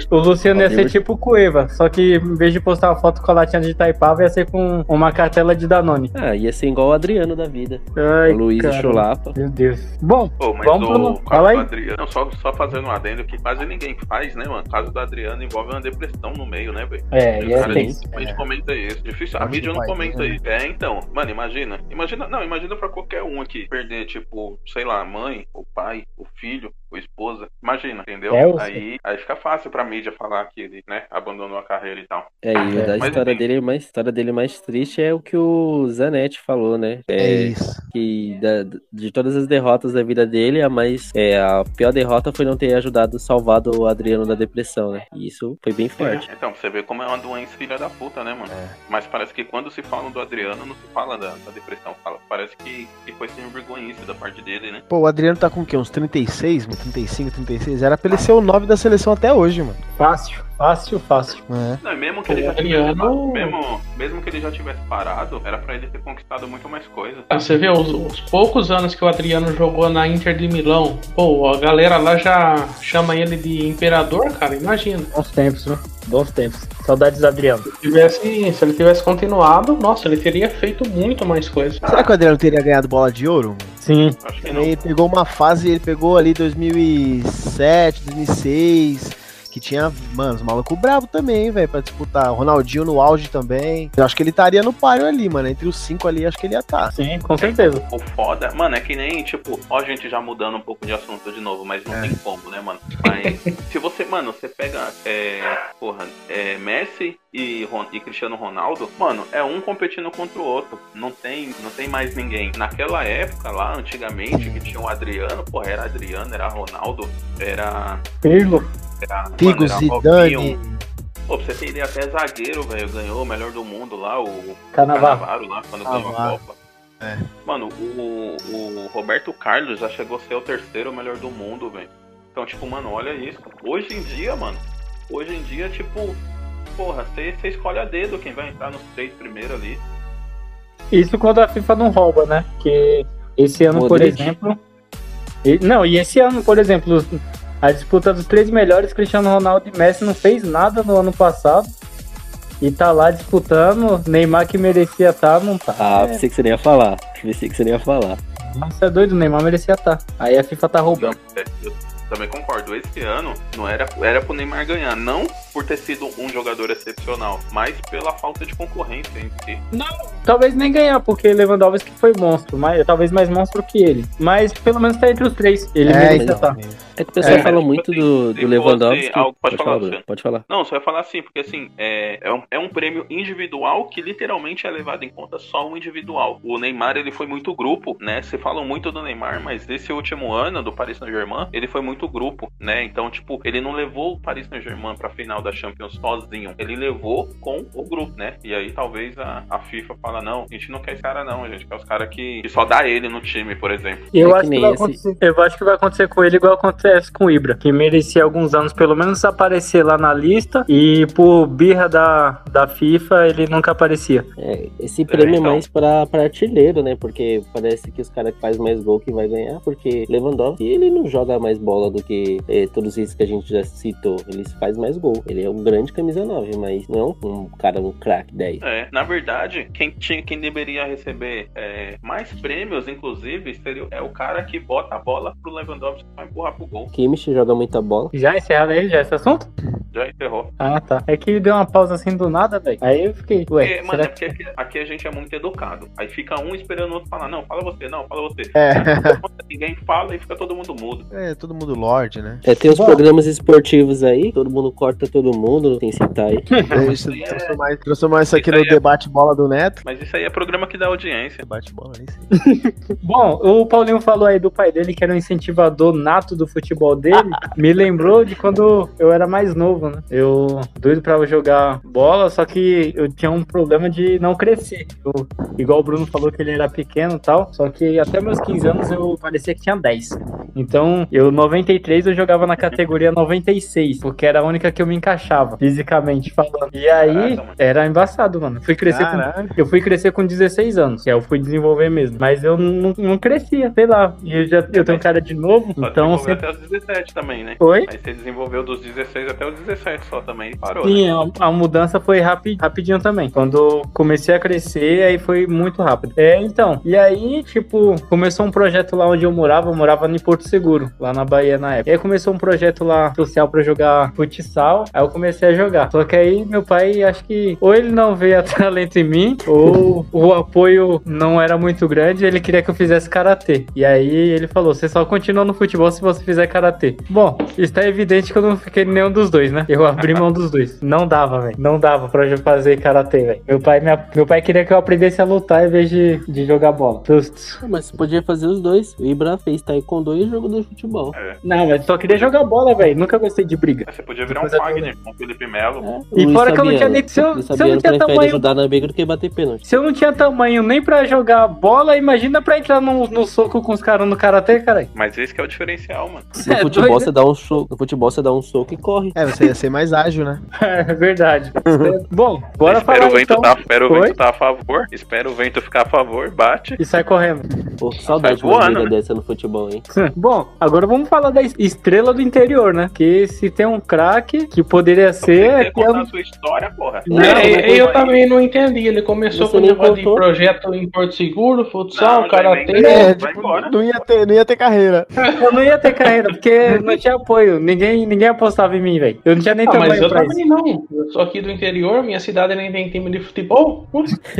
o Luciano ia ser tipo o Cueva, só que em vez de postar uma foto com a latinha de Itaipava, ia ser com uma cartela de Danone. Ah, ia ser igual o Adriano da vida. Ai, o Luiz cara. Chulapa. Meu Deus. Bom, Pô, mas Vamos o pro- caso fala aí. do Adriano, não, só, só fazendo um adendo que quase ninguém faz, né, mano? O caso do Adriano envolve uma depressão no meio, né, velho? é, E e o é cara tenso. dificilmente comenta isso. Difícil. A mídia não pai comenta isso. É, então. Mano, imagina. Imagina. Não, imagina pra qualquer um aqui perder, tipo, sei lá, a mãe, o pai, o filho, a esposa. Imagina, entendeu? É, aí, aí fica fácil pra mídia falar que ele, né, abandonou a carreira e tal. É, e É, a mas história enfim. dele mais história dele mais triste é o que o Zanetti falou, né? É isso. que da- de todas as derrotas da vida dele, a mais é, a pior derrota foi não ter ajudado salvado o Adriano da depressão, né? E isso foi bem forte. Então, você vê como é uma doença filha da puta, né, mano? É. Mas parece que quando se fala do Adriano, não se fala da, da depressão. Fala, parece que, que foi sem vergonhice da parte dele, né? Pô, o Adriano tá com o quê? Uns 36, mano? 35, 36? Era pra ele ser o 9 da seleção até hoje, mano. Fácil, fácil, fácil. É. Não, e mesmo que ele já tivesse Adriano- mesmo, mesmo que ele já tivesse parado, era pra ele ter conquistado muito mais coisa. Ah, Você vê os, os poucos anos que o Adriano jogou na Inter de Milão, pô, a galera lá já chama ele de imperador, cara, imagina. Bons tempos, viu? Bons tempos. Saudades do Adriano. Se, tivesse, se ele tivesse continuado, nossa, ele teria feito muito mais coisa. Será que o Adriano teria ganhado bola de ouro? Sim. Acho que não. Ele pegou uma fase, ele pegou ali 2007, 2006, que tinha, mano, os malucos bravos também, velho, pra disputar. O Ronaldinho no auge também. Eu acho que ele estaria no páreo ali, mano. Entre os cinco ali, acho que ele ia estar. Sim, com certeza. O foda, mano, é que nem, tipo, ó, a gente já mudando um pouco de assunto de novo, mas não É. tem como, né, mano? Mas se você, mano, você pega, é, porra, é, Messi e, e Cristiano Ronaldo, mano, é um competindo contra o outro. Não tem, não tem mais ninguém. Naquela época lá, antigamente, que tinha o Adriano, porra, era Adriano, era Ronaldo, era. Pirlo. Era Figo, mano, Zidane. Pô, pra você ter ideia, até zagueiro, velho, ganhou o melhor do mundo lá, o Carnaval. Cannavaro lá, quando ganhou a. Copa. É. Mano, o, o Roberto Carlos já chegou a ser o terceiro melhor do mundo, velho. Então, tipo, mano, olha isso. Hoje em dia, mano, hoje em dia, tipo, porra, você escolhe a dedo quem vai entrar nos três primeiros ali. Isso quando a FIFA não rouba, né? Que esse ano, por Modric. exemplo. e- não, e esse ano, por exemplo, a disputa dos três melhores, Cristiano Ronaldo e Messi não fez nada no ano passado. E tá lá disputando. Neymar que merecia estar, não tá. Ah, É, pensei que você nem ia falar. Pensei que você nem ia falar. Nossa, é doido, o Neymar merecia estar. Aí a FIFA tá roubando. Não, é, eu também concordo. Esse ano não era, era pro Neymar ganhar. Não por ter sido um jogador excepcional, mas pela falta de concorrência em si. Talvez nem ganhar, porque Lewandowski foi monstro, mas, talvez mais monstro que ele. Mas pelo menos tá entre os três. Ele É, merecia então. estar. É que o pessoal É, fala tipo muito assim, do, se do Lewandowski. algo- pode falar, Bruno, Luciano. pode falar. Não, só ia falar assim, porque assim, é, é, um, é um prêmio individual que literalmente é levado em conta só o individual. O Neymar, ele foi muito grupo, né? Você fala muito do Neymar, mas desse último ano do Paris Saint-Germain, ele foi muito grupo, né? Então, tipo, ele não levou o Paris Saint-Germain pra final da Champions sozinho. Ele levou com o grupo, né? E aí talvez a, a FIFA fala, não, a gente não quer esse cara não, a gente quer os caras que, que só dá ele no time, por exemplo. Eu, É que acho que nem vai esse- acontecer, eu acho que vai acontecer com ele igual acontece com o Ibra, que merecia alguns anos pelo menos aparecer lá na lista e por birra da, da FIFA ele nunca aparecia. É, esse prêmio então. é mais pra, pra artilheiro, né? Porque parece que os caras que fazem mais gol que vai ganhar, porque Lewandowski ele não joga mais bola do que é, todos esses que a gente já citou. Ele faz mais gol. Ele é um grande camisa 9, mas não um cara, um craque 10. É, na verdade, quem, tinha, quem deveria receber é, mais prêmios, inclusive, seria é o cara que bota a bola pro Lewandowski pra empurrar pro gol. Kimmich joga muita bola. Já encerrado aí, já esse assunto? Já enterrou. Ah, tá. É que deu uma pausa assim do nada, velho. Aí eu fiquei, ué, Porque, mano, será é porque aqui, aqui a gente é muito educado. Aí fica um esperando o outro falar, não, fala você, não, fala você. É. Ninguém fala e fica todo mundo mudo. é, todo mundo Lorde, né? É, tem os Bom. programas esportivos aí, todo mundo corta todo mundo, tem que citar aí. Isso, transformar, transformar isso aqui Isso no é- debate bola do Neto. Mas isso aí é programa que dá audiência. Debate bola, nem sei. Bom, o Paulinho falou aí do pai dele que era um incentivador nato do futebol dele. Me lembrou de quando eu era mais novo, né? Eu doido pra jogar bola, só que eu tinha um problema de não crescer. Eu- igual o Bruno falou que ele era pequeno e tal, só que até meus 15 anos eu parecia que tinha 10. Então, eu 93 eu jogava na categoria 96, porque era a única que eu me encaixava, fisicamente falando. E aí, Caraca, era embaçado, mano. Fui crescer com eu fui crescer com 16 anos, que aí eu fui desenvolver mesmo. Mas eu não, não crescia, sei lá. E eu, já, eu tenho cara de novo, Só então sempre. até os 17 também, né? Oi? Aí você desenvolveu dos 16 até os crescer certo só também e parou. Sim, né? a, a mudança foi rapi, rapidinho também. Quando comecei a crescer, aí foi muito rápido. É, então. E aí, tipo, começou um projeto lá onde eu morava. Eu morava em Porto Seguro, lá na Bahia na época. E aí começou um projeto lá social pra jogar futsal. Aí eu comecei a jogar. Só que aí meu pai, acho que ou ele não veio a talento em mim, ou o apoio não era muito grande. Ele queria que eu fizesse karatê. E aí ele falou: você só continua no futebol se você fizer karatê. Bom, está evidente que eu não fiquei nenhum dos dois, né? Eu abri mão dos dois. Não dava, velho. Não dava pra eu fazer karatê, velho. Meu pai, me- meu pai queria que eu aprendesse a lutar em vez de, de jogar bola. Mas você podia fazer os dois. O Ibra fez taekwondo e jogador de futebol. Não, mas só queria jogar bola, velho. Nunca gostei de briga. Você podia virar um Depois Fagner com o Felipe Melo. É, E o fora que eu não tinha nem- se eu- se eu não tinha tamanho- ajudar na briga do que bater pênalti. Se eu não tinha tamanho nem pra jogar bola, imagina pra entrar no, no soco com os caras no karatê, caralho. Mas esse que é o diferencial, mano. No É futebol, doido, você dá um soco, no futebol você dá um soco e corre. É, você ia ser mais ágil, né? É verdade. Bom, bora espera falar o vento então. tá, espera o vento tá a favor. Espera o vento ficar a favor, bate. E sai correndo. Pô, saudade de uma voando, briga né? dessa no futebol, hein? Bom, agora vamos falar da es- estrela do interior, né? Que se tem um craque que poderia Você ser. quer é que é contar a sua história, porra. Não, É, eu, eu também não entendi. Ele começou Você com o negócio de projeto em Porto Seguro, futsal, karatê. É, tipo, não ia, ter, não ia ter carreira. Eu não ia ter carreira, porque não tinha apoio. Ninguém, ninguém apostava em mim, velho. Eu não tinha nem Ah, mas tamanho eu pra isso. também não. Eu sou aqui do interior, minha cidade nem tem time de futebol.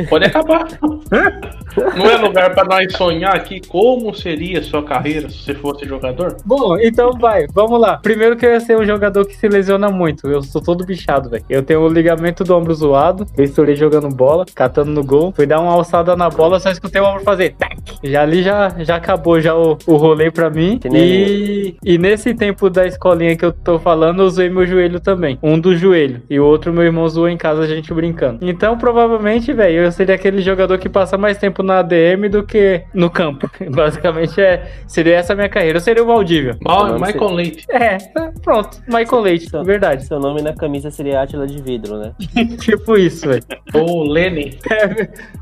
Pode acabar. não é lugar pra nós sonhar aqui como seria sua carreira se você fosse jogador? Bom, então vai, vamos lá. Primeiro que eu ia ser um jogador que se lesiona muito. Eu sou todo bichado, velho. Eu tenho o ligamento do ombro zoado. Eu estourei jogando bola, catando no gol. Fui dar uma alçada na bola, só escutei o ombro fazer tac. Já ali já, já acabou já o, o rolê pra mim. E, e nesse tempo da escolinha que eu tô falando, eu usei meu joelho também. Um do joelho. E o outro meu irmão zoou em casa, a gente brincando. Então, provavelmente, velho, eu seria aquele jogador que passa mais tempo na ADM do que no campo. Basicamente, é, seria essa a minha carreira. Eu seria o Valdívia. Mal, Michael Leite. É, pronto. Michael Leite, Só- verdade. Seu nome na camisa seria Átila de vidro, né? tipo isso, velho. Ou Lenny.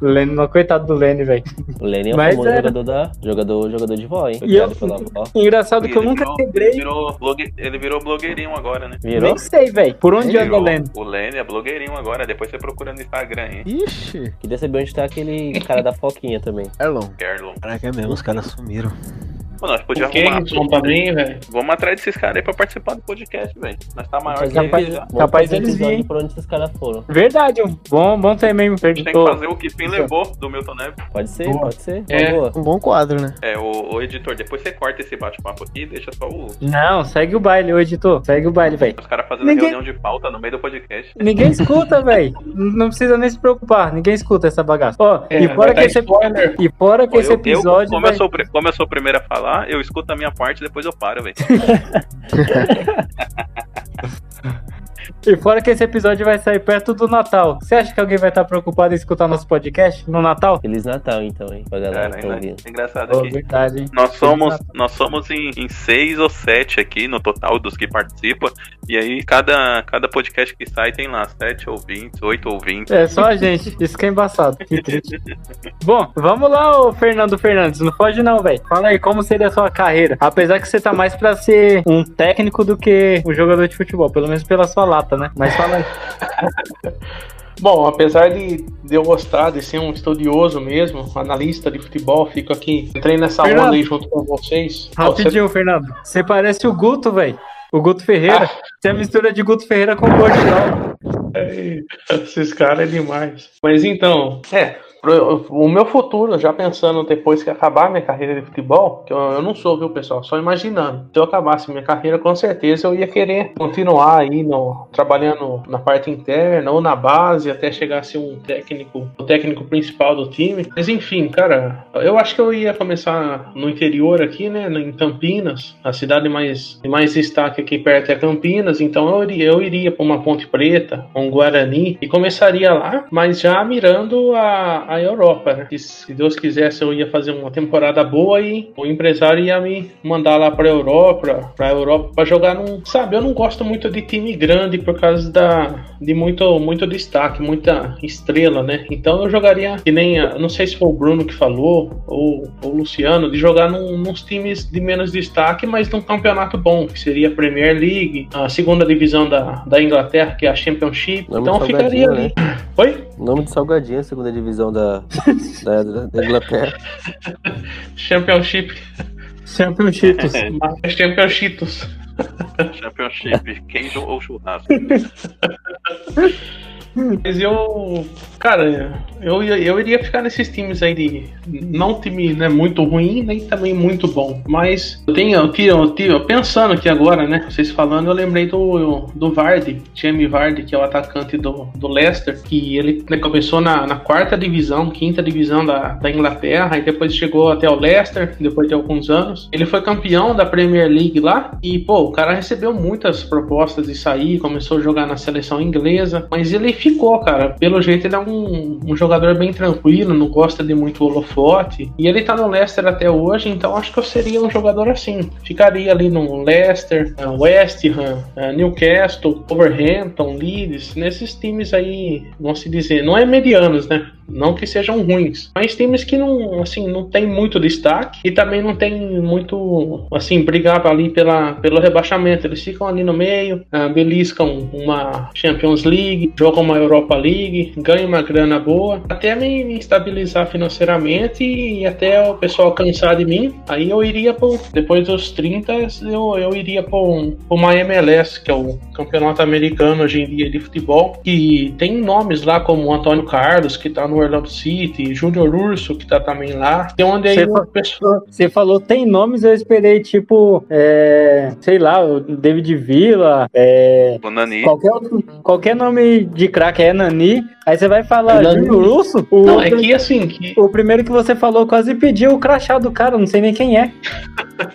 Lenny, não, coitado do Lenny, velho. O Lenny é o Mas famoso era. jogador da. Jogador, jogador de vó, hein? E eu- pela vó. Engraçado que eu Ele nunca virou- quebrei. Virou blogue... Ele virou blogueirinho agora, né? Virou? Nem sei, velho. Por onde anda o. Lenny? O Lenny é blogueirinho agora. Depois você procura no Instagram, hein? Ixi, Queria saber onde tá aquele cara da foquinha também. Erlon. Kerlon. Caraca, é mesmo, os caras sumiram. Pô, nós O podíamos arrumar. Kenson também, velho. Vamos atrás desses caras aí pra participar do podcast, velho. Nós tá maior que Capaz- eles Capaz um deles episódio virem. Por onde esses caras foram. Verdade, um bom, bom também. A gente tem que fazer o que Fim levou do Milton Neves. Pode ser, Boa. pode ser. É. Boa. Um bom quadro, né? É, o, o editor, depois você corta esse bate-papo aqui e deixa só o, Não, segue o baile, ô editor. Segue o baile, velho. os caras fazendo Ninguém- reunião de pauta no meio do podcast. Ninguém escuta, velho. Não precisa nem se preocupar. Ninguém escuta essa bagaça. Ó, É, e fora vai que dar esse spoiler. e fora que Pô, esse eu- eu, episódio como, vai- eu sou, o como eu sou o primeiro a falar, eu escuto a minha parte e depois eu paro, velho. E fora que esse episódio vai sair perto do Natal. Você acha que alguém vai estar preocupado em escutar nosso podcast no Natal? Feliz Natal, então, hein? Pra galera Cara, que tá é ouvindo. engraçado Oh, aqui. verdade, hein? Nós somos, Natal. nós somos em, em seis ou sete aqui no total dos que participam. E aí, cada, cada podcast que sai tem lá sete ouvintes, oito ouvintes. É só a gente. Isso que é embaçado. Que triste. Bom, vamos lá, ô Fernando Fernandes. Não foge não, velho. Fala aí, como seria a sua carreira? Apesar que você tá mais pra ser um técnico do que um jogador de futebol. Pelo menos pela sua lata, né? Mas fala aí. Bom, apesar de, de eu gostar de ser um estudioso mesmo, analista de futebol, fico aqui, entrei nessa Fernando. onda aí junto com vocês. Você- Rapidinho, Fernando. Você parece o Guto, velho. O Guto Ferreira. Você é a mistura de Guto Ferreira com o. Ei, Esses caras é demais. Mas então, é, o meu futuro, já pensando depois que acabar minha carreira de futebol, que eu, eu não sou, viu, pessoal? Só imaginando. Se eu acabasse minha carreira, com certeza eu ia querer continuar aí no, trabalhando na parte interna ou na base até chegar a ser um técnico, o técnico principal do time. Mas enfim, cara, eu acho que eu ia começar no interior aqui, né, em Campinas, a cidade mais, mais destaque aqui perto é Campinas, então eu iria, eu iria para uma Ponte Preta, um Guarani e começaria lá, mas já mirando a, a Europa, né? E se Deus quisesse, eu ia fazer uma temporada boa e o empresário ia me mandar lá pra Europa, pra Europa pra jogar num. Sabe, eu não gosto muito de time grande por causa da, de muito, muito destaque, muita estrela, né? Então eu jogaria, que nem, não sei se foi o Bruno que falou, ou, ou o Luciano, de jogar num, nos times de menos destaque, mas num campeonato bom, que seria a Premier League, a segunda divisão da, da Inglaterra, que é a Championship. Nome então eu ficaria ali. Oi? Nome de Salgadinho, segunda divisão da, da, da- da Inglaterra. Championship. Championships. Mas Championships. Championship, queijo ou churrasco? Mas eu, cara, eu, eu iria ficar nesses times aí de. Não time né, muito ruim, nem também muito bom. Mas eu tenho, eu tinha, eu tinha- pensando aqui agora, né? Vocês falando, eu lembrei do, do Vardy, Jamie Vardy, que é o atacante do, do Leicester, que ele né, começou na, na quarta divisão, quinta divisão da, da Inglaterra, e depois chegou até o Leicester, depois de alguns anos. Ele foi campeão da Premier League lá, e pô, o cara recebeu muitas propostas de sair, começou a jogar na seleção inglesa, mas ele ficou, cara. Pelo jeito, ele é um, um jogador bem tranquilo, não gosta de muito holofote. E ele tá no Leicester até hoje, então acho que eu seria um jogador assim. Ficaria ali no Leicester, eh, West Ham, eh, Newcastle, Wolverhampton, Leeds, nesses times aí, vamos se dizer, não é medianos, né? Não que sejam ruins, mas times que não, assim, não tem muito destaque e também não tem muito, assim, brigar ali pela, pelo rebaixamento. Eles ficam ali no meio, ah, beliscam uma Champions League, jogam uma Europa League, ganham uma grana boa, até me, estabilizar financeiramente e até o pessoal cansar de mim. Aí eu iria pro, depois dos 30, eu, eu iria para uma MLS, que é o campeonato americano hoje em dia de futebol, que tem nomes lá como Antônio Carlos, que tá no Orlando City, Júnior Urso, que tá também lá. Tem onde aí fa- pessoal. Você falou tem nomes, eu esperei tipo, é, sei lá, o David Villa, é, O Nani. qualquer, outro- qualquer nome de craque é Nani. Aí você vai falar. Júnior Russo? O, Não, é que assim, que o primeiro que você falou quase pediu o crachá do cara, não sei nem quem é.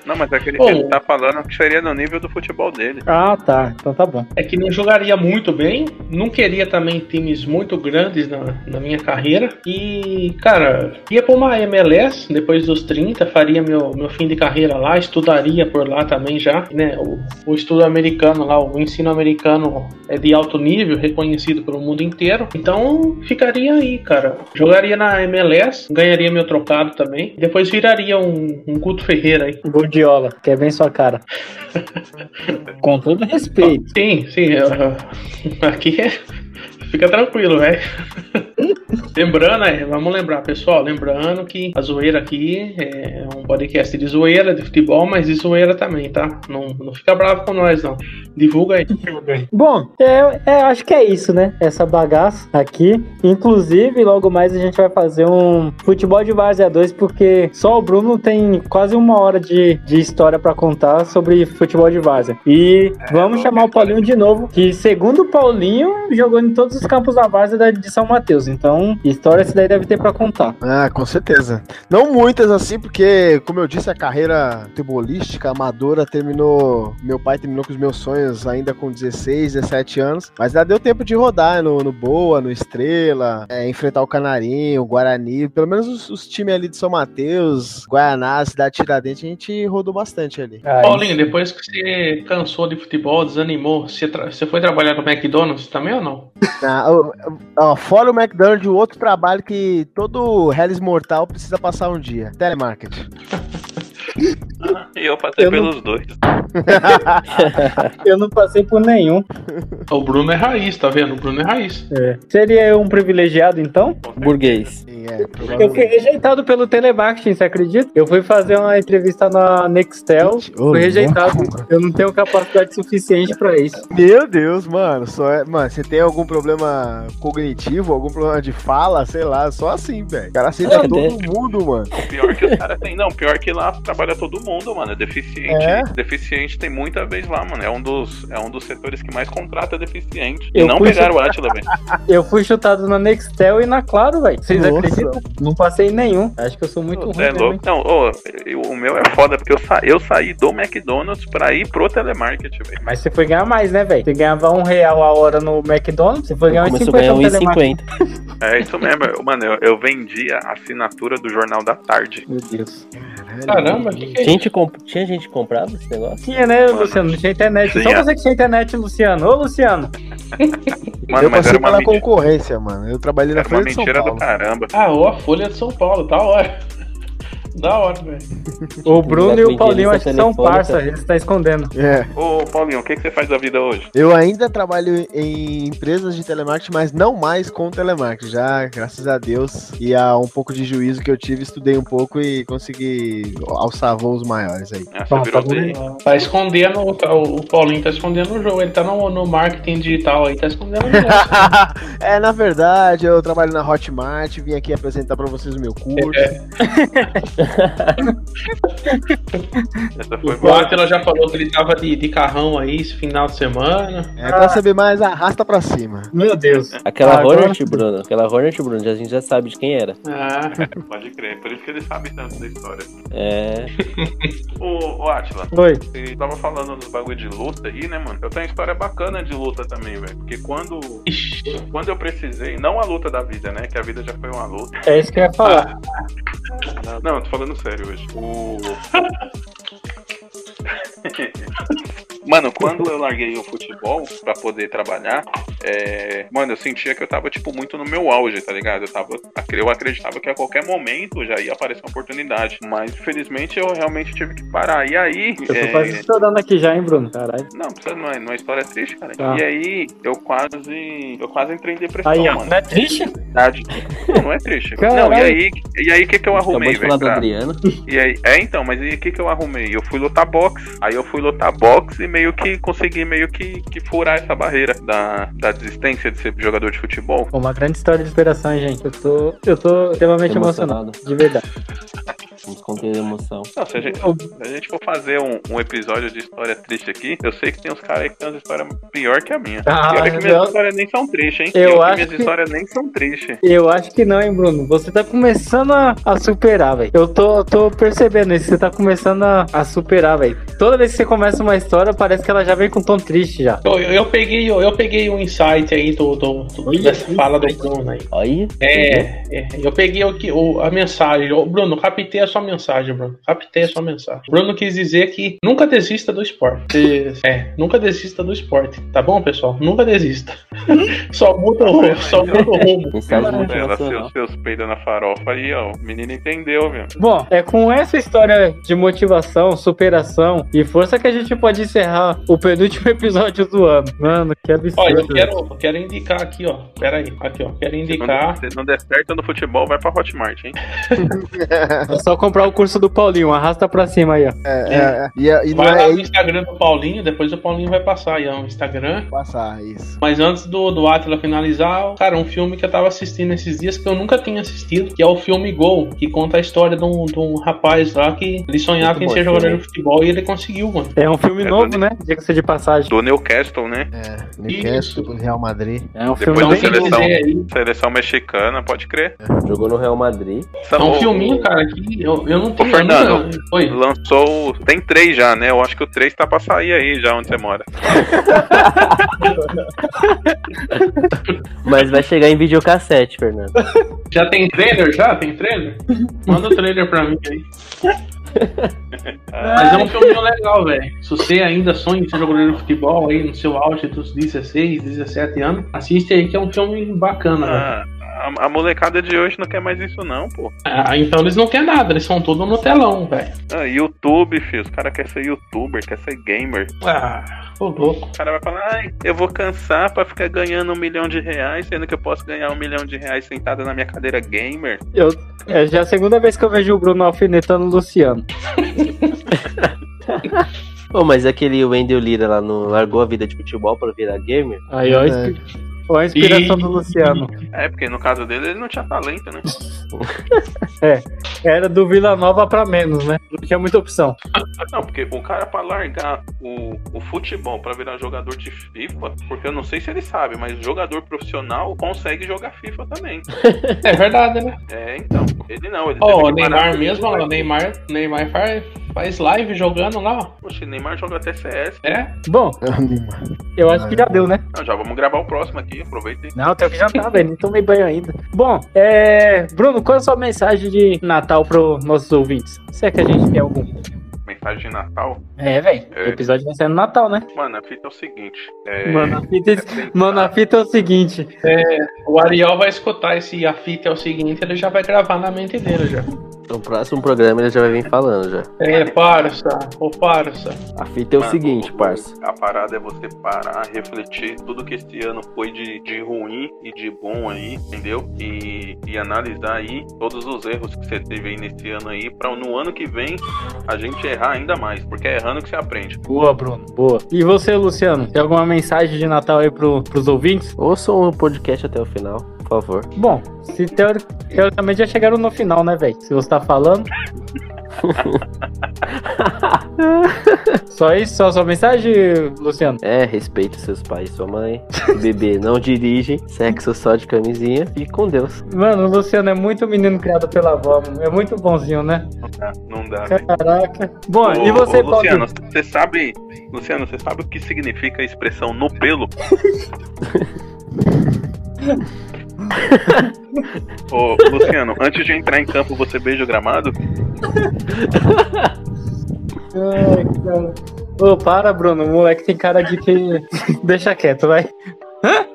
Não, mas é que ele tá falando que seria no nível do futebol dele. Ah, tá. Então tá bom. é que não jogaria muito bem, não queria também times muito grandes na, na minha carreira. E, cara, ia pra uma MLS depois dos 30, faria meu, meu fim de carreira lá, estudaria por lá também já, né? O, o estudo americano lá, o ensino americano é de alto nível, reconhecido pelo mundo inteiro. Então, ficaria aí, cara. Jogaria na MLS, ganharia meu trocado também. Depois viraria um, um Guto Ferreira aí. Gordiola, que é bem sua cara. Com todo respeito. Sim, sim. eu- aqui é. Fica tranquilo, velho. lembrando, é, vamos lembrar, pessoal, lembrando que a zoeira aqui é um podcast de zoeira, de futebol, mas de zoeira também, tá? Não, não fica bravo com nós, não. Divulga aí. Bom, é, é, acho que é isso, né? Essa bagaça aqui. Inclusive, logo mais a gente vai fazer um futebol de várzea 2, porque só o Bruno tem quase uma hora de, de história pra contar sobre futebol de várzea. E vamos chamar o Paulinho de novo, que segundo o Paulinho, jogou em todos os campos da várzea da- de São Mateus. Então, história esse daí deve ter pra contar. Ah, com certeza. Não muitas assim, porque, como eu disse, a carreira futebolística amadora terminou. Meu pai terminou com os meus sonhos ainda com 16, 17 anos. Mas ainda deu tempo de rodar no, no Boa, no Estrela, é, enfrentar o Canarinho, o Guarani. Pelo menos os, os times ali de São Mateus, Guaraná, Cidade Tiradentes, a gente rodou bastante ali. Aí, Paulinho, depois que você cansou de futebol, desanimou, você, tra- você foi trabalhar no McDonald's também ou não? Ah, ó, ó, fora o McDonald's, o outro trabalho que todo Hellis Mortal precisa passar um dia: telemarketing. E eu passei Eu não- pelos dois. eu não passei por nenhum. O Bruno é raiz, tá vendo? O Bruno é raiz. É. Seria eu um privilegiado, então? Burguês. Sim, é, Eu fui rejeitado pelo telemarketing, você acredita? Eu fui fazer uma entrevista na Nextel, fui rejeitado. Eu não tenho capacidade suficiente pra isso. Meu Deus, mano, só é, mano, você tem algum problema cognitivo, algum problema de fala, sei lá, só assim, velho. O cara aceita todo mundo, mano. Pior que os caras têm. Não, pior que lá trabalha trabalha todo mundo, mano. É deficiente. É? Deficiente tem muita vez lá, mano. É um dos, é um dos setores que mais contrata deficiente. Eu e não pegaram o Atila, velho. Eu fui chutado na Nextel e na Claro, velho. Vocês Nossa. acreditam? Não passei em nenhum. Acho que eu sou muito Ô, ruim é louco. Não, ô, eu- o meu é foda, porque eu, sa eu saí do McDonald's pra ir pro telemarketing, velho. Mas você foi ganhar mais, né, velho? Você ganhava um real a hora no McDonald's, você foi ganhar uns Começou a 50 ganhar no telemarketing. 1,50. É isso mesmo. Mano, eu, eu vendia a assinatura do Jornal da Tarde. Meu Deus. Caramba, que, que é isso? Gente comp... Tinha gente que comprava esse negócio? Tinha, né, Mano, Luciano? Não tinha internet. Só tinha. você que tinha internet, Luciano. Ô, Luciano. Mano, eu passei pela mentira, concorrência, mano. Eu trabalhei na era uma Folha de São mentira do Paulo. caramba. Ah, ó, a Folha de São Paulo, da hora. Da hora, velho. O Bruno e o Paulinho acho que são parça. Eles estão escondendo. É. Ô, Paulinho, o que, que você faz da vida hoje? Eu ainda trabalho em empresas de telemarketing, mas não mais com telemarketing. Já, graças a Deus, e a um pouco de juízo que eu tive, estudei um pouco e consegui alçar voos maiores aí. Ah, virou tá. Tá escondendo, tá- o Paulinho tá escondendo o jogo. Ele tá no, no marketing digital aí, tá escondendo o jogo. é, na verdade, eu trabalho na Hotmart, vim aqui apresentar pra vocês o meu curso. Essa foi O boa. Atila já falou que ele tava de, de carrão aí esse final de semana. É, pra saber mais, arrasta pra cima. Meu Deus. Aquela Agora- Hornet, Bruno. Aquela Hornet, Bruno, já- a gente já sabe de quem era. Ah, Pode crer, por isso que ele sabe tanto da história. É. Ô, ô Atila, Oi. você tava falando dos bagulho de luta aí, né, mano? Eu tenho história bacana de luta também, velho. Porque quando, ixi. quando eu precisei, não a luta da vida, né? Que a vida já foi uma luta. É isso que eu ia falar. Não, tô falando sério hoje. O. Mano, quando eu larguei o futebol pra poder trabalhar, é... mano, eu sentia que eu tava, tipo, muito no meu auge, tá ligado? Eu, tava... eu acreditava que a qualquer momento já ia aparecer uma oportunidade. Mas, infelizmente, eu realmente tive que parar. E aí. Eu tô é, quase estourando aqui já, hein, Bruno? Caralho. Não, precisa, não, é, não é história triste, cara. Tá. E aí, eu quase. Eu quase entrei em depressão, Aí, mano. Não é triste? Verdade. Não, não é triste. Caralho. Não, e aí, e aí o que, que eu arrumei, velho? do pra- Adriano. E aí, é então, mas e o que que eu arrumei? Eu fui lutar boxe. Aí eu fui lutar boxe e meio que consegui meio que, que furar essa barreira da, da desistência de ser jogador de futebol. Uma grande história de inspiração, hein, gente. Eu tô, eu tô extremamente emocionado. Emocionado. De verdade. Vamos conter a emoção. Não, se a gente, se a gente for fazer um, um episódio de história triste aqui, eu sei que tem uns caras aí que tem umas histórias pior que a minha. Ah, e olha que minhas eu- histórias nem são tristes, hein? Eu E olha acho minhas que- histórias nem são tristes. Eu acho que não, hein, Bruno. Você tá começando a, a superar, velho. Eu tô, tô percebendo isso. Você tá começando a, a superar, velho. Toda vez que você começa uma história, parece que ela já vem com tom triste já. Eu, eu, eu peguei, eu, eu peguei um insight aí do, do, do- Olha dessa fala do Bruno aí. Aí. É, é, eu peguei o que, o, a mensagem. Ô, Bruno, captei a sua mensagem, Bruno. Captei a sua mensagem. Bruno quis dizer que nunca desista do esporte. É, nunca desista do esporte. Tá bom, pessoal? Nunca desista. só muda o rumo. Só muda o rumo. Ela, seus, seus peidos na farofa aí, ó. O menino entendeu, viu? Bom, é com essa história de motivação, superação e força que a gente pode encerrar o penúltimo episódio do ano. Mano, que absurdo. Olha, eu quero, eu quero indicar aqui, ó. Pera aí. Aqui, ó. Quero indicar. Se não der certo no futebol, vai pra Hotmart, hein? É só comprar o curso do Paulinho, arrasta pra cima aí, ó. É, é, e, e não Vai lá é no Instagram do Paulinho, depois o Paulinho vai passar aí, ó, o Instagram. passar isso. Mas antes do, do Atila finalizar, cara, um filme que eu tava assistindo esses dias que eu nunca tinha assistido, que é o filme Gol, que conta a história de um, de um rapaz lá que ele sonhava Muito em ser jogador de futebol e ele conseguiu, mano. É um filme É novo, do- né? Diga-se de passagem. Do Newcastle, né? É, Newcastle, do Real Madrid. É um Depois filme da bem quem seleção. Seleção mexicana, pode crer. Jogou no Real Madrid. é um filminho, cara, que eu, eu não tenho. Fernando. eu nunca- Oi. Lançou. Tem três já, né? Eu acho que o três tá pra sair aí já onde você mora. Mas vai chegar em videocassete, Fernando. Já tem trailer? Já? Tem trailer? Manda o trailer pra mim aí. Mas é um filminho legal, velho. Se você ainda sonha em ser jogador de futebol aí no seu auge dos 16, 17 anos, assiste aí que é um filme bacana, velho. A, a molecada de hoje não quer mais isso, não, pô. Ah, então eles não querem nada, eles são todos no telão, velho. Ah, YouTube, filho. Os caras querem ser youtuber, quer ser gamer. Ah, ô louco. O cara vai falar, ai, eu vou cansar pra ficar ganhando um milhão de reais, sendo que eu posso ganhar um milhão de reais sentado na minha cadeira gamer. Eu, é já a segunda vez que eu vejo o Bruno alfinetando o Luciano. Pô, mas aquele Wendel Lira lá no largou a vida de futebol pra virar gamer? Aí, ó, É. Ou a inspiração E- do Luciano? É, porque no caso dele ele não tinha talento, né? Era do Vila Nova pra menos, né? Não tinha muita opção. Não, porque o cara pra largar o, o futebol pra virar jogador de FIFA, porque eu não sei se ele sabe, mas jogador profissional consegue jogar FIFA também. É verdade, né? É, então. Ele não, ele Ó, teve o Neymar mesmo, né? o Neymar, Neymar faz, faz live jogando lá, ó. Poxa, Neymar joga até CS. É? Bom, eu acho que já deu, né? Não, já vamos gravar o próximo aqui, aproveitei. Não, tenho que jantar, velho. Não tomei banho ainda. Bom, é. Bruno, qual é a sua mensagem de Natal pros nossos ouvintes? Se é que a gente tem algum. Mensagem de Natal. É, velho. O É. episódio vai ser no Natal, né? Mano, a fita é o seguinte. É, Mano, a fita, é mano, a fita é o seguinte. O Ariel vai escutar esse a fita é o seguinte, ele já vai gravar na mente dele já. No próximo programa ele já vai vir falando já. É, parça, ô parça. A fita é o Mano, seguinte, parça. A parada é você parar, refletir tudo que esse ano foi de, de ruim e de bom aí, entendeu? E, e analisar aí todos os erros que você teve aí nesse ano aí, pra no ano que vem a gente errar ainda mais, porque é errando que você aprende. Boa, Bruno. Boa. E você, Luciano? Tem alguma mensagem de Natal aí pro, pros ouvintes? Ouçam o podcast até o final, favor. Bom, se teori- teoricamente já chegaram no final, né, velho? Se você tá falando. só isso? Só sua mensagem, Luciano? É, respeite seus pais e sua mãe. Bebê não dirige. Sexo só de camisinha. Fique com Deus. Mano, o Luciano é muito menino criado pela avó, mano. É muito bonzinho, né? Não dá, não dá. Caraca. Bom, Ô, e você, ô, Luciano, Paulinho? você sabe. Luciano, você sabe o que significa a expressão no pelo? Ô, Luciano, antes de entrar em campo, você beija o gramado? Ai, cara. Ô, para, Bruno. O moleque tem cara de que. Deixa quieto, vai. Hã?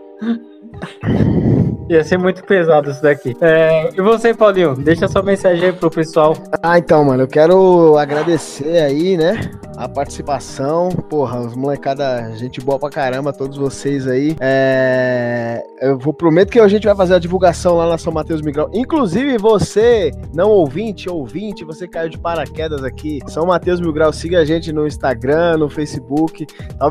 Ia ser muito pesado isso daqui. É, e você, Paulinho? Deixa sua mensagem aí pro pessoal. Ah, então, mano, eu quero agradecer aí, né, a participação. Porra, os molecada, gente boa pra caramba, todos vocês aí. É, eu vou prometo que a gente vai fazer a divulgação lá na São Mateus Migral. Inclusive, você, não ouvinte, ouvinte, você caiu de paraquedas aqui. São Mateus Mil Grau, siga a gente no Instagram, no Facebook.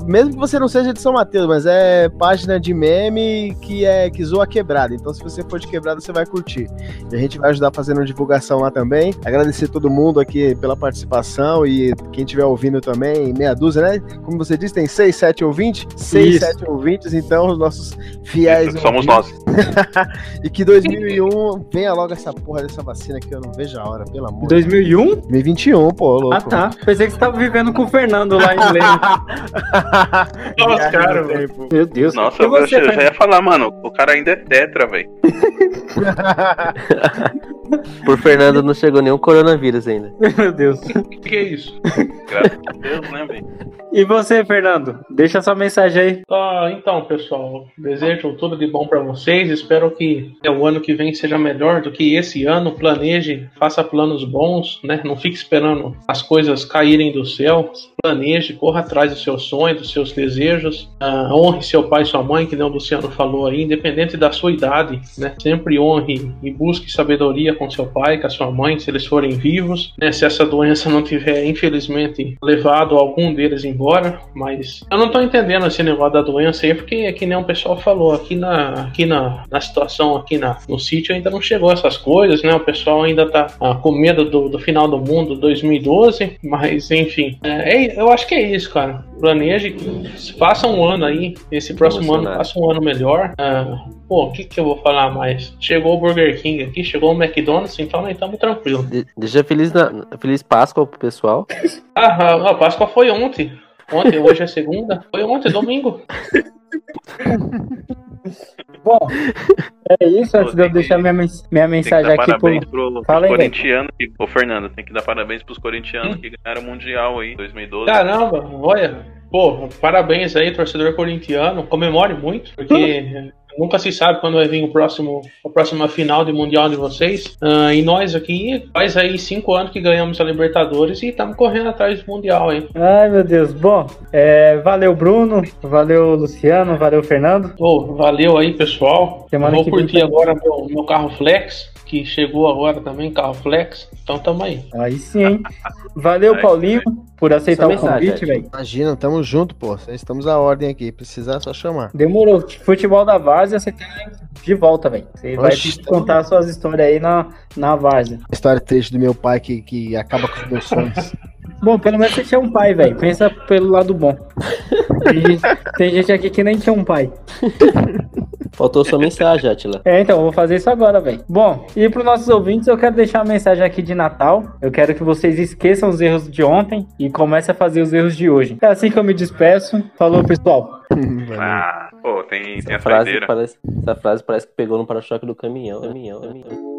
Mesmo que você não seja de São Mateus, mas é página de meme que é que zoa quebrada. Então, se você for de quebrada, você vai curtir. E a gente vai ajudar fazendo divulgação lá também. Agradecer todo mundo aqui pela participação e quem estiver ouvindo também, meia dúzia, né? Como você disse, tem seis, sete ouvintes. Seis, Isso. sete ouvintes, então, os nossos fiéis. Somos ouvintes. nós. E que 2001 venha logo essa porra dessa vacina que eu não vejo a hora, pelo amor. 2001? 2021, pô, louco. Ah, tá. Pensei que você tava vivendo com o Fernando lá em Leme. Nossa, cara, Meu Deus. Nossa, eu, você, eu já ia falar, mano, o cara ainda é tetra, velho. Por Fernando não chegou nenhum coronavírus ainda. Meu Deus. o que, que é isso? Graças a Deus, né, velho? E você, Fernando? Deixa sua mensagem aí. Ah, então, pessoal, desejo tudo de bom pra vocês. Espero que o ano que vem seja melhor do que esse ano. Planeje, faça planos bons, né? Não fique esperando as coisas caírem do céu. Planeje, corra atrás dos seus sonhos, dos seus desejos. Ah, honre seu pai e sua mãe, que nem o Luciano falou aí, independente da sua idade, né? Sempre honre e busque sabedoria com seu pai, com a sua mãe, se eles forem vivos, né? Se essa doença não tiver, infelizmente, levado algum deles embora, mas eu não tô entendendo esse negócio da doença aí, porque é que nem o pessoal falou, aqui na, aqui na, na situação, aqui na, no sítio ainda não chegou essas coisas, né? O pessoal ainda tá ah, com medo do, do final do mundo 2012, mas enfim, é, é- eu acho que é isso, cara. Planeje, faça um ano aí, esse próximo ano faça um ano melhor. Ah, pô, que, que eu vou falar mais? Chegou o Burger King aqui, chegou o McDonald's, então nós estamos tranquilos. De- Deixa feliz, na- feliz Páscoa pro pessoal. Ah, a, a Páscoa foi ontem. Ontem, hoje é segunda. Foi ontem, domingo. Bom, é isso. Antes de eu deixar minha, mens- minha mensagem aqui parabéns pro. pro, Fala aí, corintianos. que- Ô, Fernando, tem que dar parabéns pros corintianos que ganharam o Mundial aí, 2012. Caramba, olha. Pô, parabéns aí, torcedor corintiano. Comemore muito, porque nunca se sabe quando vai vir o próximo, a próxima final de Mundial de vocês. Ah, e nós aqui, faz aí cinco anos que ganhamos a Libertadores e estamos correndo atrás do Mundial aí. Ai, meu Deus. Bom, é, valeu, Bruno. Valeu, Luciano. Valeu, Fernando. Pô, valeu aí, pessoal. Semana Vou vem curtir tem- agora meu, meu carro Flex, que chegou agora também, carro flex. Então tamo aí. Aí sim, hein? Valeu, Aí, Paulinho, por aceitar Só o mensagem, convite, velho. Imagina, tamo junto, pô. Estamos a ordem aqui. Precisar, é só chamar. Demorou. Futebol da Várzea, você tem de volta, velho. Você vai contar suas histórias aí na, na Várzea. História triste do meu pai que, que acaba com os meus sonhos. Bom, pelo menos você tinha um pai, velho. Pensa pelo lado bom. Tem gente, tem gente aqui que nem tinha um pai. Faltou sua mensagem, Atila. É, então, eu vou fazer isso agora, velho. Bom, e para os nossos ouvintes, eu quero deixar uma mensagem aqui de Natal. Eu quero que vocês esqueçam os erros de ontem e comecem a fazer os erros de hoje. É assim que eu me despeço. Falou, pessoal. Ah, pô, tem, tem Essa a frase, saideira. parece, essa frase parece que pegou no para-choque do caminhão. caminhão, caminhão.